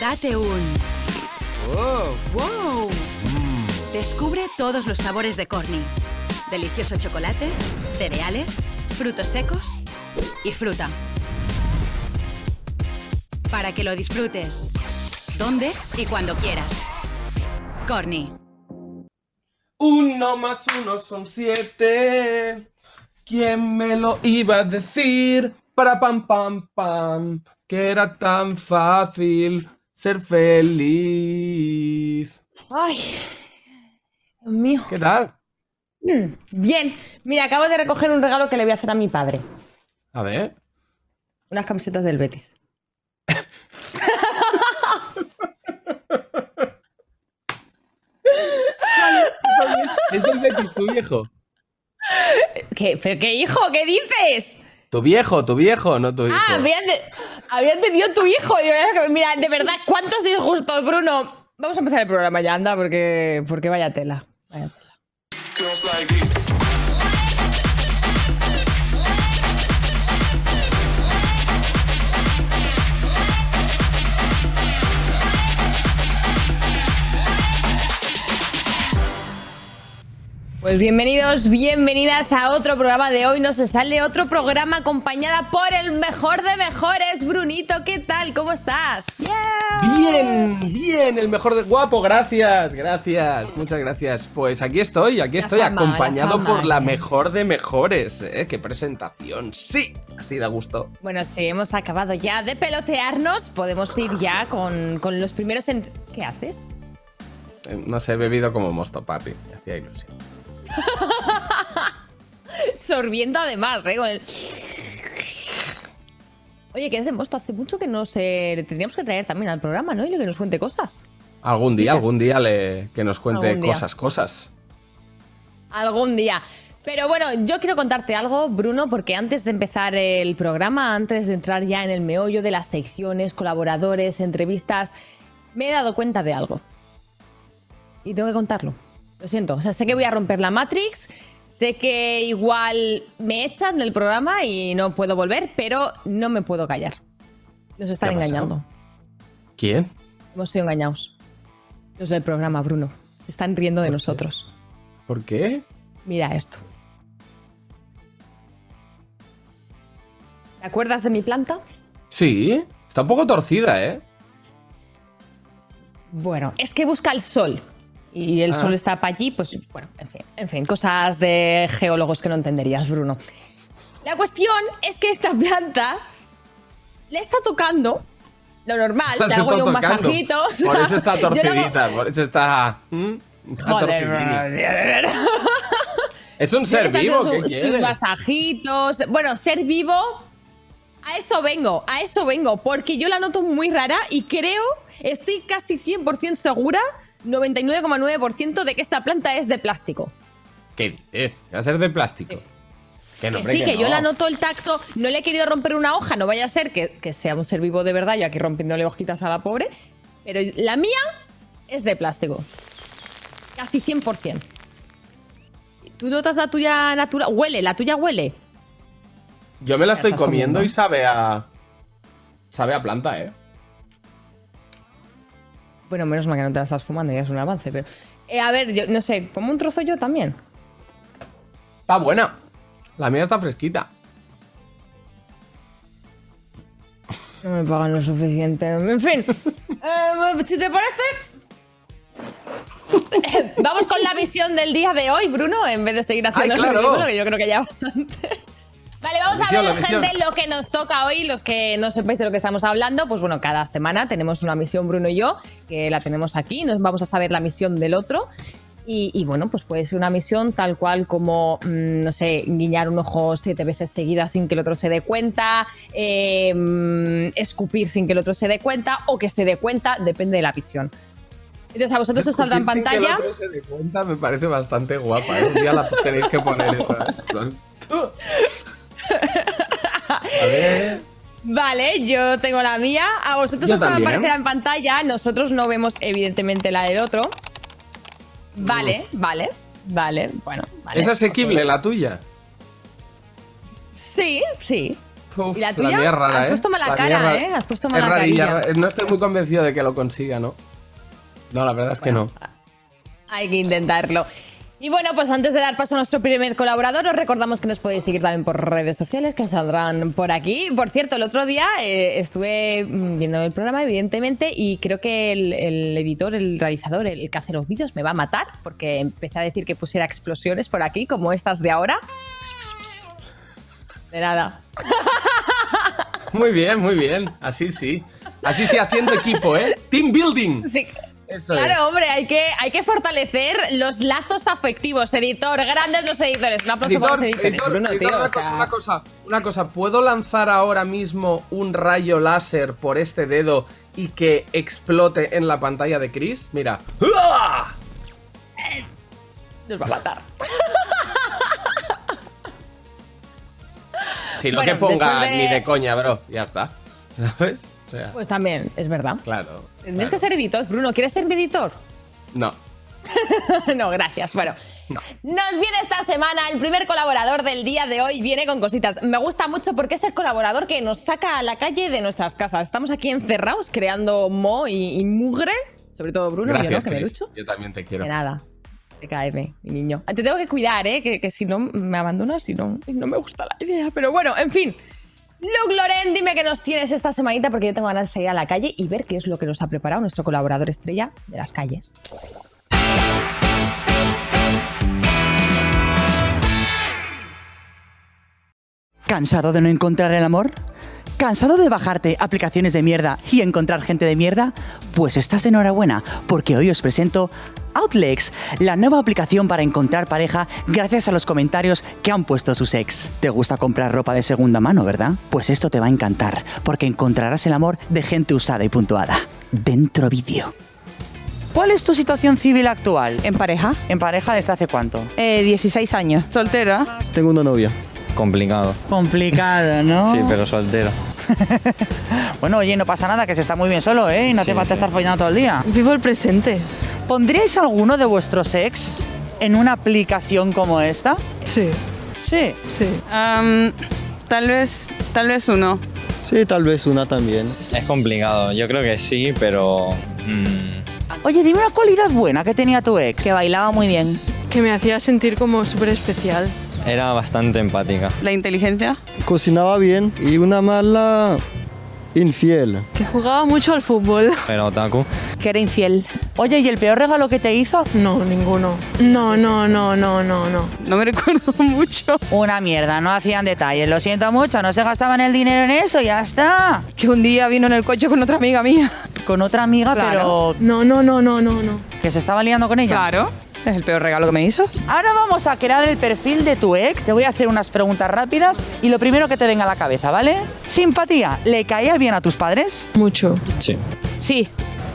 Date un ¡Wow! wow. Descubre todos los sabores de Corny. Delicioso chocolate, cereales, frutos secos y fruta. Para que lo disfrutes. Donde y cuando quieras. Corny. Uno más uno son siete. ¿Quién me lo iba a decir? Para pam pam pam. Que era tan fácil ser feliz. Ay, Dios mío. ¿Qué tal? Mm, Bien, mira, acabo de recoger un regalo que le voy a hacer a mi padre. A ver. Unas camisetas del Betis. Es el Betis, tu viejo. ¿Qué? ¿Pero qué hijo? ¿Qué dices? Tu viejo, tu viejo, no tu hijo. Ah, había, había entendido tu hijo. Mira, de verdad, ¿cuántos disgustos, Bruno? Vamos a empezar el programa ya, anda, porque, porque vaya tela. Vaya tela. Pues bienvenidos, bienvenidas a otro programa de hoy. No se sale otro programa acompañada por el mejor de mejores. Brunito, ¿qué tal? ¿Cómo estás? Bien, bien, el mejor de guapo, gracias, gracias, muchas gracias. Pues aquí estoy, aquí La estoy fama, acompañado la por la eh. mejor de mejores, ¿eh? Qué presentación, sí, así da gusto. Bueno, sí, hemos acabado ya de pelotearnos. Podemos ir ya con, con los primeros. en- ¿Qué haces? Eh, No sé, he bebido como mosto, papi, me hacía ilusión. Sorbiendo además, ¿eh? Con el... Oye, que es de mosto. Hace mucho que no. Le tendríamos que traer también al programa, ¿no? Y que nos cuente cosas. Algún día, algún día le, que nos cuente cosas, cosas. Algún día. Pero bueno, yo quiero contarte algo, Bruno, porque antes de empezar el programa, antes de entrar ya en el meollo de las secciones, colaboradores, entrevistas, me he dado cuenta de algo. Y tengo que contarlo. Lo siento. O sea, sé que voy a romper la Matrix, sé que igual me echan del programa y no puedo volver, pero no me puedo callar. Nos están engañando. ¿Quién? Hemos sido engañados. Los del programa, Bruno. Se están riendo de nosotros. ¿Por qué? Mira esto. ¿Te acuerdas de mi planta? Sí, está un poco torcida, ¿eh? Bueno, es que busca el sol. Y el Ah. sol está para allí, pues bueno, en fin, en fin, cosas de geólogos que no entenderías, Bruno. La cuestión es que esta planta le está tocando lo normal, le hago yo un tocando. masajito. Por eso está le hago- torcidita, por eso está... ¿Mm? Está Joder, verdad. ¿Es un ser vivo? ¿Qué su- sus quieres? masajitos. Bueno, ser vivo. A eso vengo, a eso vengo. Porque yo la noto muy rara y creo, estoy casi 100% segura, 99,9% de que esta planta es de plástico. ¿Qué dices? ¿Va a ser de plástico? Que no, hombre, sí, que, yo no. la noto el tacto. No le he querido romper una hoja, no vaya a ser que, que sea un ser vivo de verdad, yo aquí rompiéndole hojitas a la pobre. Pero la mía es de plástico. Casi 100%. ¿Tú notas la tuya natural? Huele, la tuya huele. Yo me la estoy comiendo. y sabe a... Sabe a planta, ¿eh? Bueno, menos mal que no te la estás fumando, ya es un avance, pero. Eh, a ver, yo no sé, como un trozo yo también. Está buena. La mía está fresquita. No me pagan lo suficiente. En fin, eh, si te parece. Vamos con la visión del día de hoy, Bruno, en vez de seguir haciendo Ay, ridículo, que yo creo que ya bastante. Vale, vamos a ver, gente, lo que nos toca hoy. Los que no sepáis de lo que estamos hablando, pues bueno, cada semana tenemos una misión, Bruno y yo, que la tenemos aquí. Nos vamos a saber la misión del otro. Y, y, bueno, pues puede ser una misión tal cual como, mm, no sé, guiñar un ojo siete veces seguidas sin que el otro se dé cuenta, eh, mm, escupir sin que el otro se dé cuenta o que se dé cuenta, depende de la visión. Entonces a vosotros os saldrá en Sin que el pantalla. otro se dé cuenta me parece bastante guapa, ¿eh? Un día la tenéis que poner esa. ¿eh? A ver... Vale, yo tengo la mía. A vosotros Yo os va a también. aparecer en pantalla. Nosotros no vemos, evidentemente, la del otro. Vale, vale, vale. Bueno, vale. ¿Es asequible la tuya? Sí, sí. Uf, ¿Y la tuya? mía es rara, Has ¿eh? puesto mala La cara. ¿eh? Has puesto Es mala rarilla, carilla. No estoy muy convencido de que lo consiga, ¿no? No, la verdad es que no. Hay que intentarlo. Y bueno, pues antes de dar paso a nuestro primer colaborador, os recordamos que nos podéis seguir también por redes sociales que saldrán por aquí. Por cierto, el otro día eh, estuve mm, viendo el programa, evidentemente, y creo que el, el editor, el realizador, el que hace los vídeos, me va a matar porque empecé a decir que pusiera explosiones por aquí, como estas de ahora. De nada. Muy bien, muy bien. Así sí. Así sí, haciendo equipo, ¿eh? Team building. Sí. Eso Claro, es. hombre, hay que, hay que fortalecer los lazos afectivos, editor. Grandes los editores. Un aplauso para los editores. editor, Bruno, editor, tío. una, o sea- cosa, una cosa, una cosa. ¿Puedo lanzar ahora mismo un rayo láser por este dedo y que explote en la pantalla de Chris? Mira. ¡Uah! Nos va a matar. Si lo Bueno, que ponga de- ni de coña, bro. Ya está. ¿Sabes? O sea, Pues también, es verdad. claro. Tienes claro. que ser editor. Bruno, ¿quieres ser mi editor? No. no, gracias. Bueno, No. nos viene esta semana el primer colaborador del día de hoy. Viene con cositas. Me gusta mucho porque es el colaborador que nos saca a la calle de nuestras casas. Estamos aquí encerrados creando mo y, y mugre. Sobre todo Bruno, Gracias, yo no, que me Chris. lucho. Yo también te quiero. De nada. TKM, mi niño. Te tengo que cuidar, ¿eh? Que, que si no me abandonas y no, y no me gusta la idea. Pero bueno, en fin. Luke Loren, dime qué nos tienes esta semanita porque yo tengo ganas de salir a la calle y ver qué es lo que nos ha preparado nuestro colaborador estrella de las calles. ¿Cansado de no encontrar el amor? ¿Cansado de bajarte aplicaciones de mierda y encontrar gente de mierda? Pues estás enhorabuena, porque hoy os presento Outlex, la nueva aplicación para encontrar pareja gracias a los comentarios que han puesto sus ex. ¿Te gusta comprar ropa de segunda mano, verdad? Pues esto te va a encantar, porque encontrarás el amor de gente usada y puntuada. Dentro vídeo. ¿Cuál es tu situación civil actual? ¿En pareja? ¿En pareja desde hace cuánto? Eh, 16 años. ¿Soltera? Tengo una novia. Complicado. Complicado, ¿no? Sí, pero soltero. Bueno, oye, no pasa nada, que se está muy bien solo, ¿eh? Y no Sí, te falta sí. estar follando todo el día. Vivo el presente. ¿Pondríais alguno de vuestros ex en una aplicación como esta? Sí, Sí. sí. tal vez, tal vez uno. Sí, tal vez una también. Es complicado. Yo creo que sí, pero. mm, Oye, dime una cualidad buena que tenía tu ex. Que bailaba muy bien. que me hacía sentir como súper especial. Era bastante empática. La inteligencia. Cocinaba bien y una mala infiel. Que jugaba mucho al fútbol. Pero otaku. Que era infiel. Oye, ¿y el peor regalo que te hizo? No, ninguno. No, no, no, no, no, no. No me recuerdo mucho. Una mierda, no hacían detalles. Lo siento mucho, no se gastaban el dinero en eso, ya está. Que un día vino en el coche con otra amiga mía. Con otra amiga, Claro. pero No, no, no, no, no, no. que se estaba liando con ella. Claro. Es el peor regalo que me hizo. Ahora vamos a crear el perfil de tu ex. Te voy a hacer unas preguntas rápidas y lo primero que te venga a la cabeza, ¿vale? Simpatía. ¿Le caía bien a tus padres? Mucho. Sí. Sí.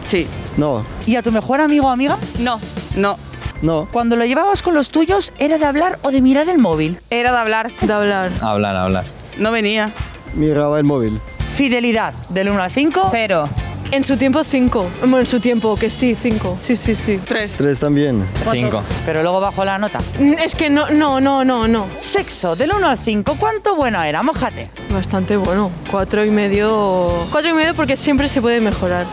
Sí. No, ¿Y a tu mejor amigo o amiga? No. No. no. Cuando lo llevabas con los tuyos, ¿era de hablar o de mirar el móvil? Era de hablar. De hablar. Hablar, hablar. No venía. Miraba el móvil. Fidelidad, del 1 al 5. Cero. En su tiempo, cinco. Bueno, en su tiempo, que sí, cinco. Sí, sí, sí. Tres. Tres también. Cinco. Pero luego bajó la nota. Mm, Es que no, no, no, no, no. Sexo, del 1 al 5, ¿cuánto bueno era? Mójate. Bastante bueno. Cuatro y medio. Cuatro y medio porque siempre se puede mejorar.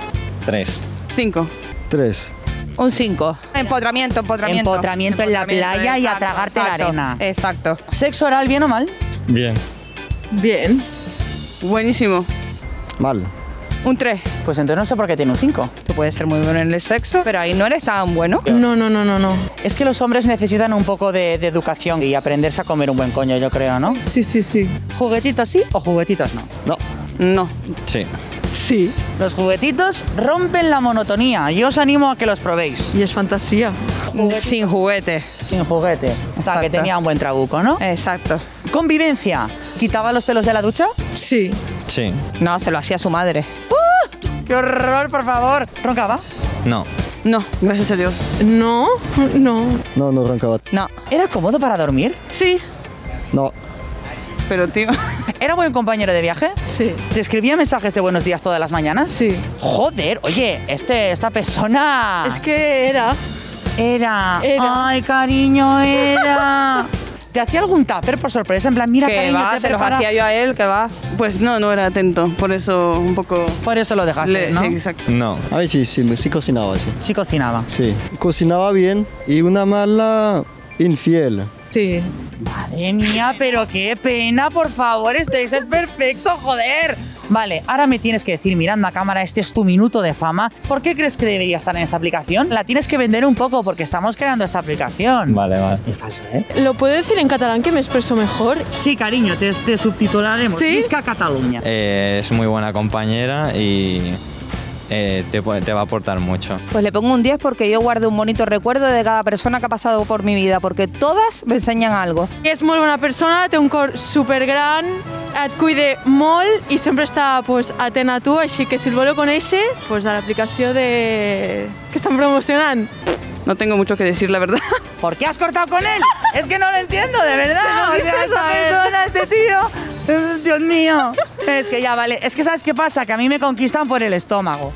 Tres. Cinco. Tres. Un cinco. Empotramiento, empotramiento. Empotramiento en la playa y a exacto, tragarte la exacto, arena. Exacto. ¿Sexo oral bien o mal? Bien. Bien. Buenísimo. Mal. Un tres. Pues entonces no sé por qué tiene un 5. Tú puedes ser muy bueno en el sexo, pero ahí no eres tan bueno. No, no, no, no, no. Es que los hombres necesitan un poco de, de educación y aprenderse a comer un buen coño, yo creo, ¿no? Sí, sí, sí. ¿Juguetitos sí o juguetitos no? No. No. Sí. Sí. Los juguetitos rompen la monotonía. Yo os animo a que los probéis. Y es fantasía. Sin juguete. Sin juguete. O sea, que tenía un buen trabuco, ¿no? Exacto. Convivencia. ¿Quitaba los pelos de la ducha? Sí. Sí. No, se lo hacía su madre. ¡Qué horror, por favor! ¿Roncaba? No. No, gracias a Dios. No, no. No, no roncaba. No. ¿Era cómodo para dormir? Sí, No. pero tío. ¿Era buen compañero de viaje? Sí. ¿Te escribía mensajes de buenos días todas las mañanas? Sí. Joder, oye, este, esta persona... Es que era. Era... Era. Ay, cariño, era... ¿Te hacía algún tupper por sorpresa? En plan, mira, que va, te se los hacía yo a él, que va. Pues no, no era atento, por eso un poco... Por eso lo dejaste, le- ¿no? Sí, exacto. No. A ver, sí, sí, sí cocinaba, sí. Sí cocinaba. Sí, cocinaba bien y una mala infiel. Sí. Madre mía, pero qué pena, por favor, este es perfecto, joder. Vale, ahora me tienes que decir, mirando a cámara, este es tu minuto de fama. ¿Por qué crees que debería estar en esta aplicación? La tienes que vender un poco porque estamos creando esta aplicación. Vale, vale. Es falso, ¿eh? ¿Lo puedo decir en catalán que me expreso mejor? Sí, cariño, te, te subtitularemos. ¿Sí? Visca Cataluña. Eh, es muy buena compañera y eh, te, te va a aportar mucho. Pues le pongo un 10 porque yo guardo un bonito recuerdo de cada persona que ha passat por mi vida, perquè totes m'ensenyen algo. És molt bona persona, té un cor supergran, et cuida molt i sempre està pues, atent a tu, així que si el voleu conèixer, pues, a l'aplicació de... que estan promocionant. No tengo mucho que decir, la verdad. ¿Por qué has cortado con él? Es que no lo entiendo, de verdad. O sea, esta persona, este tío. eh, Dios mío. Es que ya vale. Es que ¿sabes qué pasa? Que a mí me conquistan por el estómago.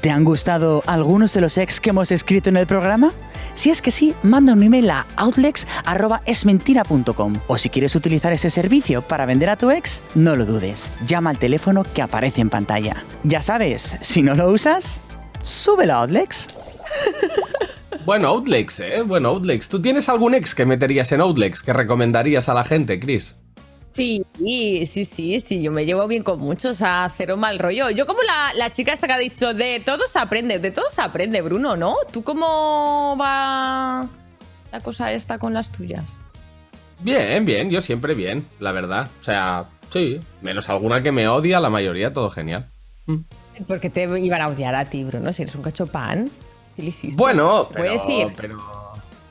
¿Te han gustado algunos de los ex que hemos escrito en el programa? Si es que sí, manda un email a outlex.esmentira.com. O si quieres utilizar ese servicio para vender a tu ex, no lo dudes. Llama al teléfono que aparece en pantalla. Ya sabes, si no lo usas, súbelo a Outlex. Bueno, Outlex, ¿eh? Bueno, Outlex. ¿Tú tienes algún ex que meterías en Outlex que recomendarías a la gente, Chris? Sí, sí, sí, sí, yo me llevo bien con muchos, a cero mal rollo. Yo como la, la chica esta que ha dicho, de todo se aprende, de todo se aprende, Bruno, ¿no? ¿Tú cómo va la cosa esta con las tuyas? Bien, bien, yo siempre bien, la verdad. O sea, sí, menos alguna que me odia, la mayoría todo genial. Porque te iban a odiar a ti, Bruno, si eres un cachopán. ¿Qué le hiciste? Bueno, ¿Se puede pero, decir? pero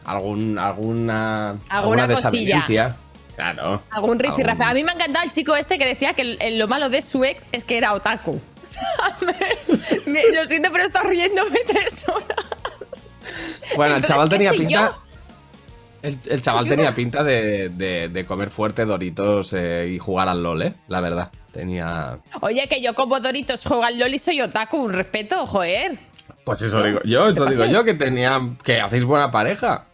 algún, alguna, Alguna cosilla. desavenencia. Claro. Algún rifirrafe. algún- A mí me ha encantado el chico este que decía que el- el- lo malo de su ex es que era otaku. Me- me- lo siento, pero está riéndome tres horas. Bueno, el chaval ¿qué tenía pinta. El, el chaval tenía pinta de, de- de comer fuerte Doritos eh, y jugar al LOL, ¿eh? La verdad. Tenía. Oye, que yo como Doritos juego al LOL y soy otaku, un respeto, joder. Pues eso digo yo, eso ¿Qué digo yo, que tenía. que hacéis buena pareja.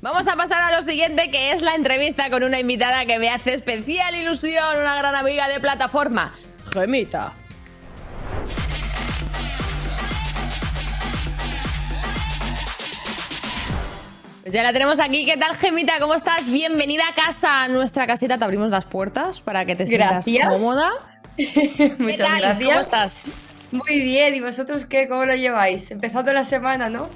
Vamos a pasar a lo siguiente, que es la entrevista con una invitada que me hace especial ilusión, una gran amiga de plataforma, Gemita. Pues ya la tenemos aquí. ¿Qué tal, Gemita? ¿Cómo estás? Bienvenida a casa, a nuestra casita. Te abrimos las puertas para que te sientas Gracias. cómoda. Muchas tal? gracias. ¿Cómo estás? Muy bien, ¿y vosotros qué? ¿Cómo lo lleváis? Empezando la semana, ¿no?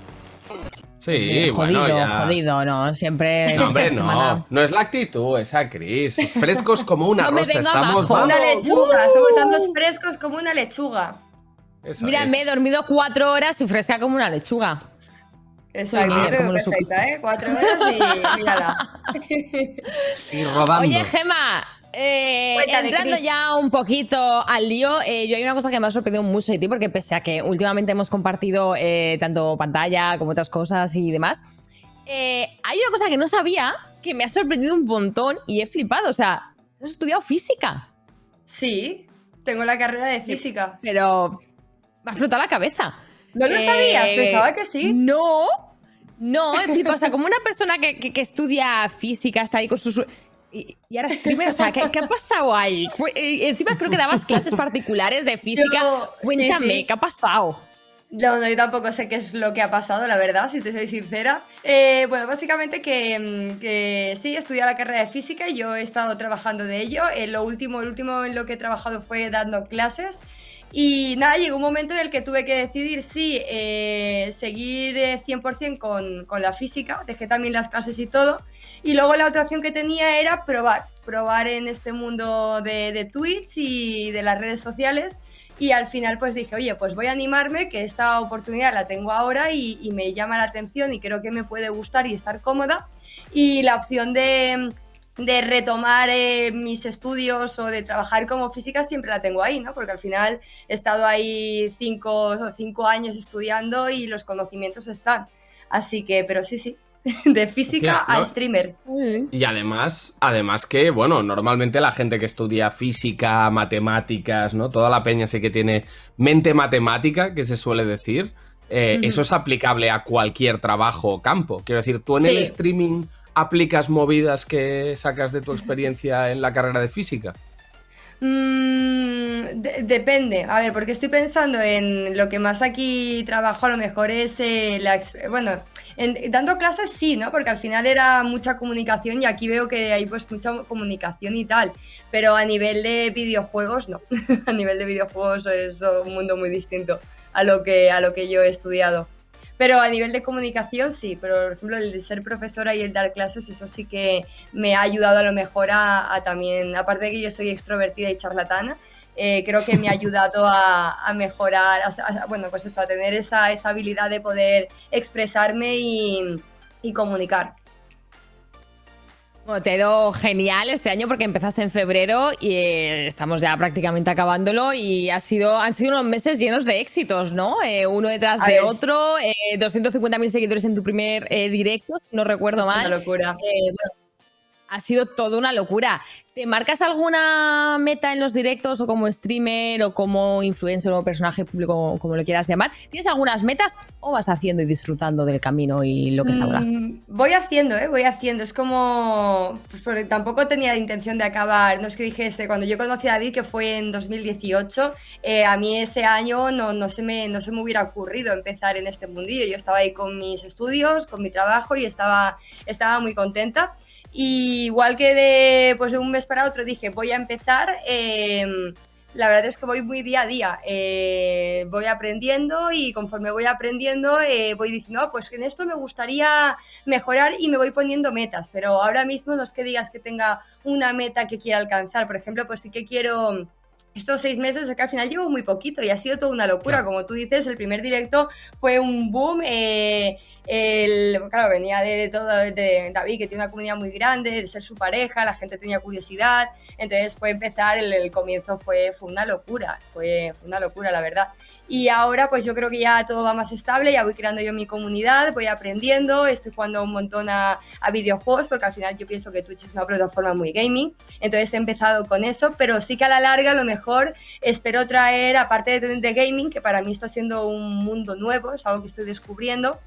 Sí, jodido, bueno, ya. jodido, ¿no? Siempre. No, hombre, semana. no. No es la actitud esa, Cris. Frescos como una No me rosa. venga Estamos. abajo. Una lechuga, somos tantos frescos como una lechuga. Eso Mira, es. me he dormido cuatro horas y fresca como una lechuga. Exacto, Muy bien, yo tengo ¿cómo lo perfecta, ¿eh? Cuatro horas y mírala. Y rodando. Oye, Gema, eh, entrando ya un poquito al lío, eh, yo hay una cosa que me ha sorprendido mucho de ti, porque pese a que últimamente hemos compartido eh, tanto pantalla como otras cosas y demás, eh, hay una cosa que no sabía que me ha sorprendido un montón y he flipado. O sea, has estudiado física, Sí, tengo la carrera de física. pero me ha explotado la cabeza. ¿No lo Eh, sabías? Pensaba que sí. No, no, he flipado. O sea, como una persona que, que- que estudia física, está ahí con sus. Y, y ahora streamer, o sea, ¿qué, qué ha pasado ahí? Eh, encima creo que dabas clases particulares de física. Yo- sí, Cuéntame, sí. ¿qué ha pasado? No, no, yo tampoco sé qué es lo que ha pasado, la verdad, si te soy sincera. Eh, bueno, básicamente que, mm, que sí, estudié la carrera de física y yo he estado trabajando de ello. Eh, lo último, el último en lo que he trabajado fue dando clases. Y nada, llegó un momento en el que tuve que decidir si eh, seguir eh, 100% con, con la física, dejé también las clases y todo. Y luego la otra opción que tenía era probar, probar en este mundo de, de Twitch y de las redes sociales. Y al final pues dije, oye, pues voy a animarme, que esta oportunidad la tengo ahora y, y me llama la atención y creo que me puede gustar y estar cómoda. Y la opción de, de retomar eh, mis estudios o de trabajar como física siempre la tengo ahí, ¿no? Porque al final he estado ahí cinco, o cinco años estudiando y los conocimientos están. Así que, pero sí, sí, de física Hostia, a streamer. Y además, además que, bueno, normalmente la gente que estudia física, matemáticas, ¿no? Toda la peña sí que tiene mente matemática, que se suele decir. eh, eso es aplicable a cualquier trabajo o campo. Quiero decir, tú en Sí. el streaming aplicas movidas que sacas de tu experiencia en la carrera de física. Mm, de- depende, a ver, porque estoy pensando en lo que más aquí trabajo, a lo mejor es eh, la... Bueno, en- dando clases sí, ¿no? Porque al final era mucha comunicación y aquí veo que hay pues mucha comunicación y tal, pero a nivel de videojuegos no, a nivel de videojuegos es un mundo muy distinto a lo que, a lo que yo he estudiado. Pero a nivel de comunicación sí, pero por ejemplo el ser profesora y el dar clases, eso sí que me ha ayudado a lo mejor a, también, aparte de que yo soy extrovertida y charlatana, eh, creo que me ha ayudado a, mejorar, a- bueno, pues eso, a tener esa, esa habilidad de poder expresarme y comunicar. Te ha ido genial este año porque empezaste en febrero y eh, estamos ya prácticamente acabándolo y ha sido, han sido unos meses llenos de éxitos, ¿no? Eh, uno detrás A de ver. otro, eh, 250.000 seguidores en tu primer eh, directo, no recuerdo Eso es mal. una locura. Eh, bueno, ha sido toda una locura. ¿Te marcas alguna meta en los directos o como streamer o como influencer o personaje público, como lo quieras llamar? ¿Tienes algunas metas o vas haciendo y disfrutando del camino y lo que salga? Mm, Voy haciendo, ¿eh? Voy haciendo. Es como... Pues porque tampoco tenía intención de acabar. No es que dijese, cuando yo conocí a David, que fue en 2018, eh, a mí ese año no, no, se me, no se me hubiera ocurrido empezar en este mundillo. Yo estaba ahí con mis estudios, con mi trabajo y estaba, estaba muy contenta. Y igual que de, pues de un mes para otro dije, voy a empezar. em, la verdad es que voy muy día a día, eh, voy aprendiendo y conforme voy aprendiendo eh, voy diciendo, "Ah, pues en esto me gustaría mejorar y me voy poniendo metas, pero ahora mismo no es que digas que tenga una meta que quiera alcanzar, por ejemplo, pues sí que quiero... Estos seis meses, que al final llevo muy poquito y ha sido toda una locura. Como tú dices, el primer directo fue un boom. eh, el, claro, venía de, de todo, de David, que tiene una comunidad muy grande, de ser su pareja, la gente tenía curiosidad. Entonces fue empezar, el, el comienzo fue, fue una locura, fue, fue una locura, la verdad. Y ahora pues yo creo que ya todo va más estable, ya voy creando yo mi comunidad, voy aprendiendo, estoy jugando un montón a, a videojuegos, porque al final yo pienso que Twitch es una plataforma muy gaming, entonces he empezado con eso, pero sí que a la larga lo mejor espero traer, aparte de, de gaming, que para mí está siendo un mundo nuevo, es algo que estoy descubriendo,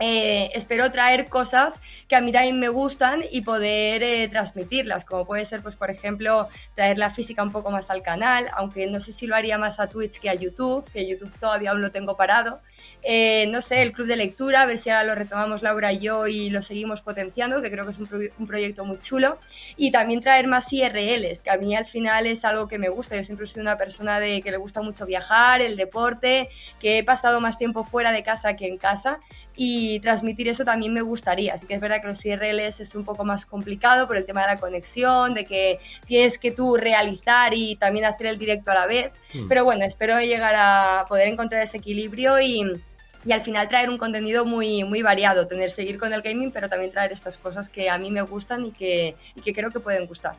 eh, espero traer cosas que a mí también me gustan y poder eh, transmitirlas, como puede ser, pues, por ejemplo, traer la física un poco más al canal, aunque no sé si lo haría más a Twitch que a YouTube, que YouTube todavía aún lo tengo parado. Eh, no sé, el club de lectura, a ver si ahora lo retomamos Laura y yo y lo seguimos potenciando, que creo que es un, pro- un proyecto muy chulo. Y también traer más IRLs, que a mí al final es algo que me gusta. Yo siempre he sido una persona de que le gusta mucho viajar, el deporte, que he pasado más tiempo fuera de casa que en casa y transmitir eso también me gustaría. Así que es verdad que los IRLs es un poco más complicado por el tema de la conexión, de que tienes que tú realizar y también hacer el directo a la vez. Mm. Pero bueno, espero llegar a poder encontrar ese equilibrio y, y al final traer un contenido muy, muy variado, tener seguir con el gaming, pero también traer estas cosas que a mí me gustan y que, y que creo que pueden gustar.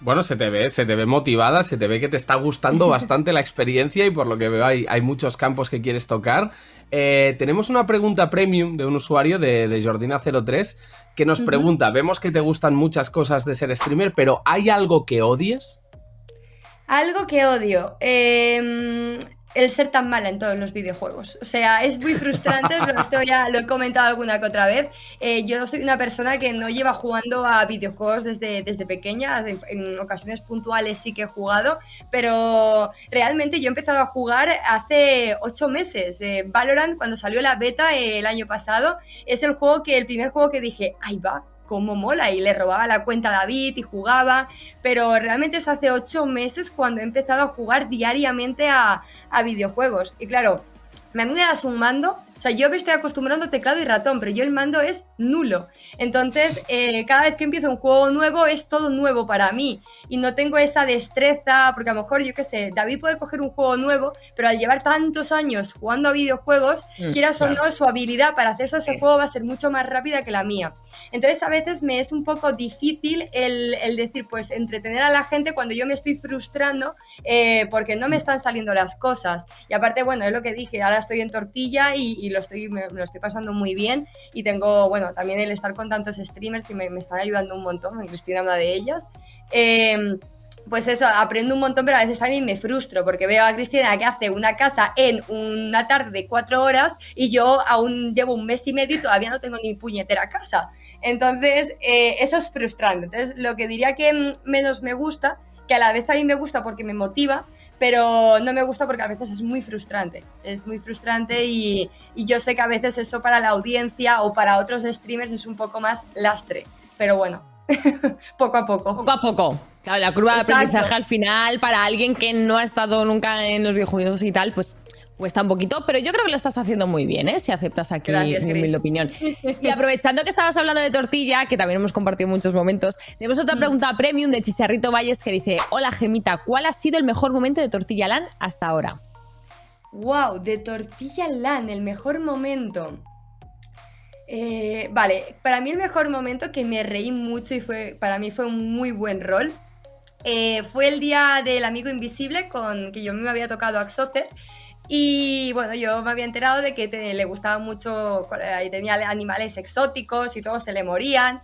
Bueno, se te ve, se te ve motivada, se te ve que te está gustando bastante la experiencia y por lo que veo hay, hay muchos campos que quieres tocar. Eh, tenemos una pregunta premium de un usuario de, de Jordina03 que nos pregunta, vemos que te gustan muchas cosas de ser streamer, pero ¿hay algo que odies? Algo que odio. em, el ser tan mala en todos los videojuegos. O sea, es muy frustrante, lo- esto ya lo he comentado alguna que otra vez. Eh, yo soy una persona que no lleva jugando a videojuegos desde, desde pequeña, en, en ocasiones puntuales sí que he jugado, pero realmente yo he empezado a jugar hace ocho meses. Eh, Valorant, cuando salió la beta eh, el año pasado, es el juego que, el primer juego que dije, ahí va, cómo mola y le robaba la cuenta a David y jugaba, pero realmente es hace ocho meses cuando he empezado a jugar diariamente a, a videojuegos. Y claro, me han das un mando, o sea, yo me estoy acostumbrando teclado y ratón, pero yo el mando es nulo. Entonces, eh, cada vez que empiezo un juego nuevo es todo nuevo para mí y no tengo esa destreza, porque a lo mejor, yo qué sé, David puede coger un juego nuevo, pero al llevar tantos años jugando a videojuegos, Mm, quieras o claro. no, su habilidad para hacerse ese juego va a ser mucho más rápida que la mía. Entonces, a veces me es un poco difícil el, el decir, pues, entretener a la gente cuando yo me estoy frustrando eh, porque no me están saliendo las cosas. Y aparte, bueno, es lo que dije, ahora estoy en tortilla y, y lo estoy, lo estoy pasando muy bien. Y tengo, bueno, también el estar con tantos streamers que me, me están ayudando un montón, Cristina una de ellas. Eh, pues eso, aprendo un montón, pero a veces también me frustro porque veo a Cristina que hace una casa en una tarde de cuatro horas y yo aún llevo un mes y medio y todavía no tengo ni puñetera casa. Entonces, eh, eso es frustrante. Entonces, lo que diría que menos me gusta, que a la vez también me gusta porque me motiva, pero no me gusta porque a veces es muy frustrante. Es muy frustrante y, y yo sé que a veces eso para la audiencia o para otros streamers es un poco más lastre. Pero bueno, poco a poco. Poco a poco. Claro, la curva de aprendizaje al final, para alguien que no ha estado nunca en los videojuegos y tal, pues cuesta un poquito, pero yo creo que lo estás haciendo muy bien, ¿eh? Si aceptas aquí Gracias, mi humilde opinión. Y aprovechando que estabas hablando de tortilla, que también hemos compartido muchos momentos, tenemos otra pregunta premium de Chicharrito Valles que dice: Hola Gemita, ¿cuál ha sido el mejor momento de Tortilla Lan hasta ahora? Wow, de tortilla LAN, el mejor momento. Eh, vale, para mí el mejor momento que me reí mucho y fue para mí fue un muy buen rol. eh, fue el día del amigo invisible con que yo me había tocado Axoter y bueno, yo me había enterado de que te- le gustaba mucho, eh, tenía animales exóticos y todos se le morían.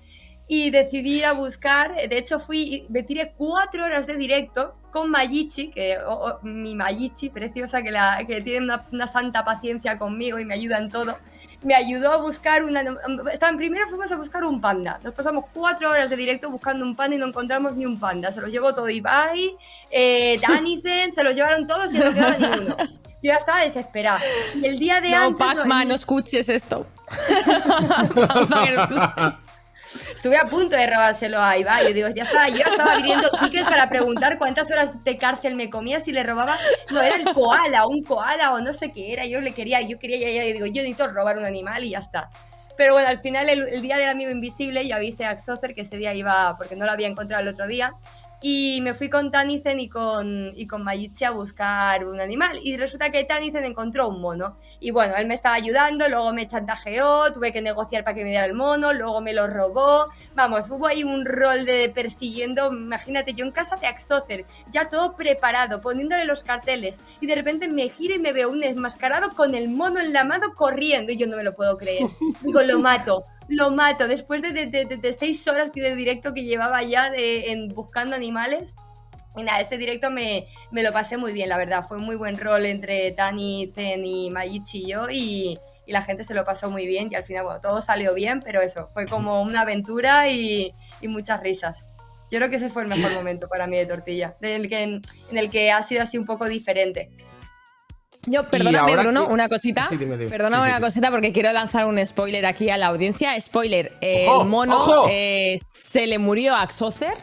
Y decidí ir a buscar, de hecho fui, me tiré cuatro horas de directo con Mayichi, que oh, oh, mi Mayichi preciosa, que, la, que tiene una, una santa paciencia conmigo y me ayuda en todo, me ayudó a buscar una... Estaban, primero fuimos a buscar un panda, nos pasamos cuatro horas de directo buscando un panda y no encontramos ni un panda, se los llevó todo Ibai, eh, Danizen, se los llevaron todos y no quedaba ni uno. Yo ya estaba desesperada. Y el día de No, antes... Pac-Man, no escuches esto. Estuve a punto de robárselo a Ibai. Yo digo, ya estaba, yo estaba pidiendo tickets para preguntar cuántas horas de cárcel me comía si le robaba. No, era el koala, un koala o no sé qué era. Yo le quería, yo quería, ya, ya, digo, yo necesito robar un animal y ya está. Pero bueno, al final, el, el día del amigo invisible, yo avisé a Axocer que ese día iba, porque no lo había encontrado el otro día. Y me fui con Tanizen y con, y con Mayichi a buscar un animal. Y resulta que Tanizen encontró un mono. Y bueno, él me estaba ayudando, luego me chantajeó, tuve que negociar para que me diera el mono, luego me lo robó. Vamos, hubo ahí un rol de persiguiendo. Imagínate, yo en casa de Axocer, ya todo preparado, poniéndole los carteles. Y de repente me giro y me veo un enmascarado con el mono en la mano corriendo. Y yo no me lo puedo creer. Digo, lo mato lo mato. Después de, de- de- de seis horas de directo que llevaba ya de, en buscando animales. Y nada, ese directo me, me lo pasé muy bien, la verdad. Fue un muy buen rol entre Tani, Zen y Mayichi y yo. Y, y la gente se lo pasó muy bien. Y al final, bueno, todo salió bien, pero eso, fue como una aventura y, y muchas risas. Yo creo que ese fue el mejor momento para mí de tortilla, en el que, en el que ha sido así un poco diferente. Yo, perdóname, Bruno, que- una cosita. Sí, dime, dime. Perdóname Sí, sí, una sí. cosita porque quiero lanzar un spoiler aquí a la audiencia. Spoiler, eh, ¡Ojo! el mono ¡Ojo! eh, se le murió a Axocer.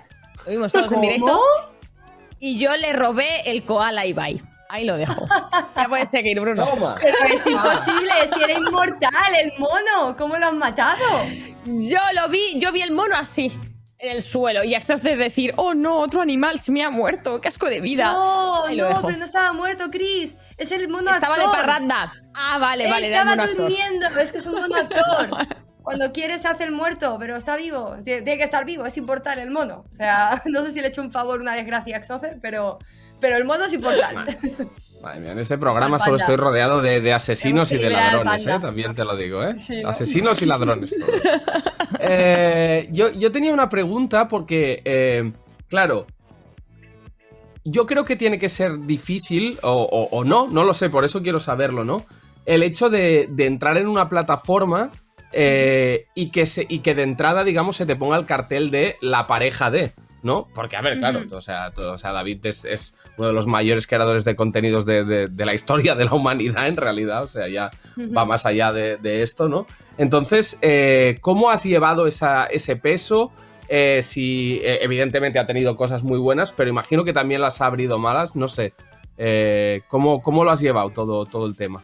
Lo vimos todos en directo. Y yo le robé el koala a Ibai. Ahí lo dejo. ya puedes seguir, Bruno. Toma. Pero es imposible, si era inmortal el mono, ¿cómo lo han matado? Yo lo vi, yo vi el mono así, en el suelo. Y Axocer decir, oh no, otro animal se me ha muerto, qué asco de vida. No, no, dejo. pero no estaba muerto, Chris. Es el mono Estaba de parranda. Ah, vale, vale, Estaba actor. durmiendo, es que es un mono actor. Cuando quiere se hace el muerto, pero está vivo. Tiene que estar vivo, es inmortal el mono. O sea, no sé si le he hecho un favor, una desgracia a Exocer, pero, pero el mono es inmortal. Madre mía, en este programa solo estoy rodeado de, de asesinos y de ladrones. ¿eh? También te lo digo, ¿eh? Sí, ¿no? Asesinos y ladrones. todos. Eh, yo, yo tenía una pregunta porque, eh, claro, yo creo que tiene que ser difícil, o, o- o no, no lo sé, por eso quiero saberlo, ¿no? El hecho de, de entrar en una plataforma eh, y, que se, y que de entrada, digamos, se te ponga el cartel de la pareja de, ¿no? Porque, a ver, claro, o, sea, todo- o sea, David es, es uno de los mayores creadores de contenidos de, de- de la historia de la humanidad, en realidad, o sea, ya va más allá de, de esto, ¿no? Entonces, eh, ¿cómo has llevado esa- ese peso? Eh, si eh, evidentemente ha tenido cosas muy buenas, pero imagino que también las ha abrido malas, no sé. Eh, ¿cómo, ¿Cómo lo has llevado todo, todo el tema?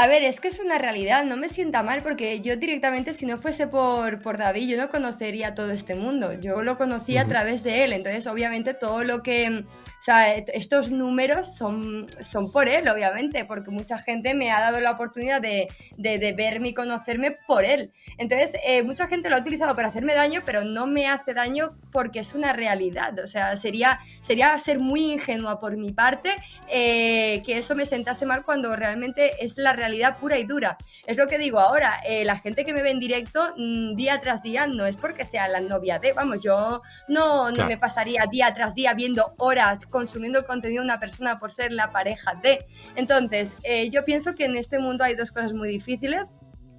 A ver, es que es una realidad, no me sienta mal porque yo directamente, si no fuese por, por David, yo no conocería todo este mundo. Yo lo conocí a través de él, entonces obviamente todo lo que... O sea, estos números son, son por él, obviamente, porque mucha gente me ha dado la oportunidad de, de- de verme y conocerme por él. Entonces, eh, mucha gente lo ha utilizado para hacerme daño, pero no me hace daño porque es una realidad. O sea, sería, sería ser muy ingenua por mi parte eh, que eso me sentase mal cuando realmente es la realidad pura y dura. Es lo que digo ahora, eh, la gente que me ve en directo mm, día tras día no es porque sea la novia de, vamos, yo no, no Claro. me pasaría día tras día viendo horas consumiendo el contenido de una persona por ser la pareja de. Entonces, eh, yo pienso que en este mundo hay dos cosas muy difíciles.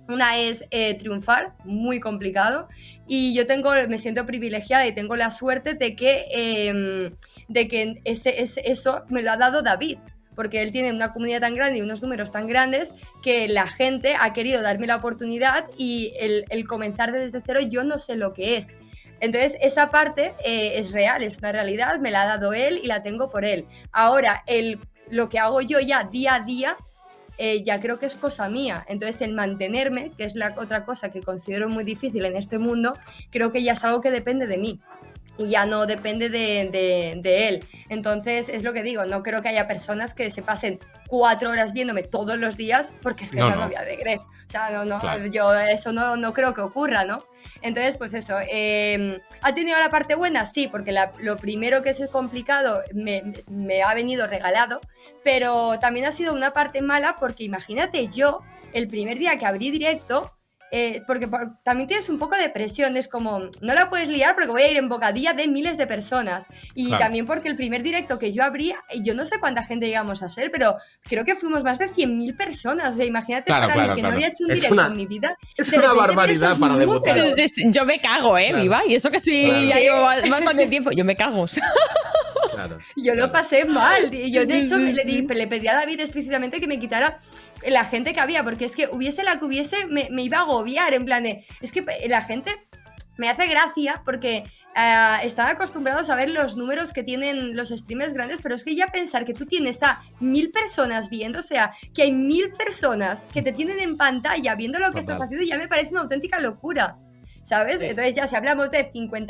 Una es eh, triunfar, muy complicado, y yo tengo, me siento privilegiada y tengo la suerte de que, em, de que ese, ese- eso me lo ha dado David, porque él tiene una comunidad tan grande y unos números tan grandes que la gente ha querido darme la oportunidad y el, el comenzar desde cero yo no sé lo que es. Entonces, esa parte eh, es real, es una realidad, me la ha dado él y la tengo por él. Ahora, el, lo que hago yo ya día a día, eh, ya creo que es cosa mía. Entonces, el mantenerme, que es la otra cosa que considero muy difícil en este mundo, creo que ya es algo que depende de mí. Y ya no depende de, de- de él. Entonces, es lo que digo, no creo que haya personas que se pasen cuatro horas viéndome todos los días porque es que No, es la no. novia de Gref. O sea, no, no, Claro. yo eso no, no creo que ocurra, ¿no? Entonces, pues eso, eh, ¿ha tenido la parte buena? Sí, porque la- lo primero que es complicado me, me ha venido regalado, pero también ha sido una parte mala porque imagínate yo, el primer día que abrí directo, eh, porque por- también tienes un poco de presión, es como, no la puedes liar porque voy a ir en bocadilla de miles de personas. Y Claro. también porque el primer directo que yo abrí, yo no sé cuánta gente llegamos a ser, pero creo que fuimos más de 100.000 personas. O sea, imagínate Claro, para claro, mí que claro. no había hecho un Es directo una- en mi vida. es una barbaridad para debutar. Es- Yo me cago, ¿eh, Claro. Viva? Y eso que Claro. ya llevo ba- bastante tiempo. Yo me cago. Claro. Yo lo pasé mal. y Yo, de Sí, hecho, sí, le, sí. le pedí a David explícitamente que me quitara la gente que había, porque es que hubiese la que hubiese, me, me iba a agobiar. En plan de, es que la gente me hace gracia porque ah, están acostumbrados a ver los números que tienen los streamers grandes, pero es que ya pensar que tú tienes a mil personas viendo, o sea, que hay mil personas que te tienen en pantalla viendo lo que estás Total. haciendo, ya me parece una auténtica locura. ¿Sabes? Entonces ya si hablamos de 50.000,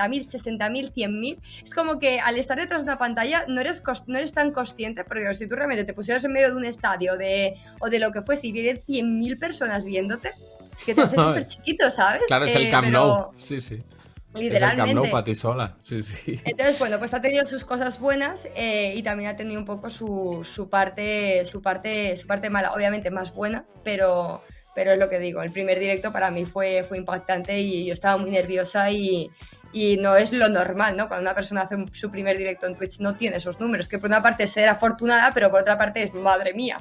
60.000, 100.000, es como que al estar detrás de una pantalla no eres, no eres tan consciente, porque si tú realmente te pusieras en medio de un estadio de, o de lo que fuese y vienen 100.000 personas viéndote, es que te haces súper chiquito, ¿sabes? Claro, es el Eh, Camp pero- Nou. Sí, sí. Es el Camp Literalmente. para ti sola. Sí, sí. Entonces, bueno, pues ha tenido sus cosas buenas eh, y también ha tenido un poco su, su parte, su parte, su parte mala, obviamente más buena, pero, pero es lo que digo, el primer directo para mí fue, fue impactante y yo estaba muy nerviosa y, y no es lo normal, ¿no? Cuando una persona hace un- su primer directo en Twitch no tiene esos números, que por una parte es ser afortunada, pero por otra parte es madre mía.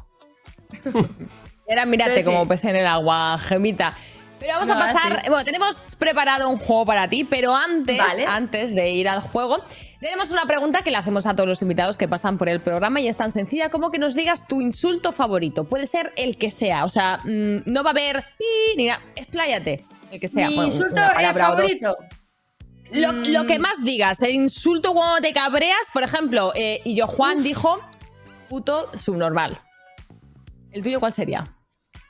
Era mírate Entonces, como sí. pez en el agua, gemita. Pero vamos a No, pasar. sí. Bueno, tenemos preparado un juego para ti, pero antes, Vale. antes de ir al juego, tenemos una pregunta que le hacemos a todos los invitados que pasan por el programa y es tan sencilla como que nos digas tu insulto favorito. Puede ser el que sea, o sea, mm, no va a haber pi ni nada. Expláyate, el que sea. Mi Bueno, insulto eh, favorito. Lo, Mm. lo que más digas, el insulto cuando te cabreas, por ejemplo, eh, y yo Juan dijo puto subnormal. ¿El tuyo cuál sería?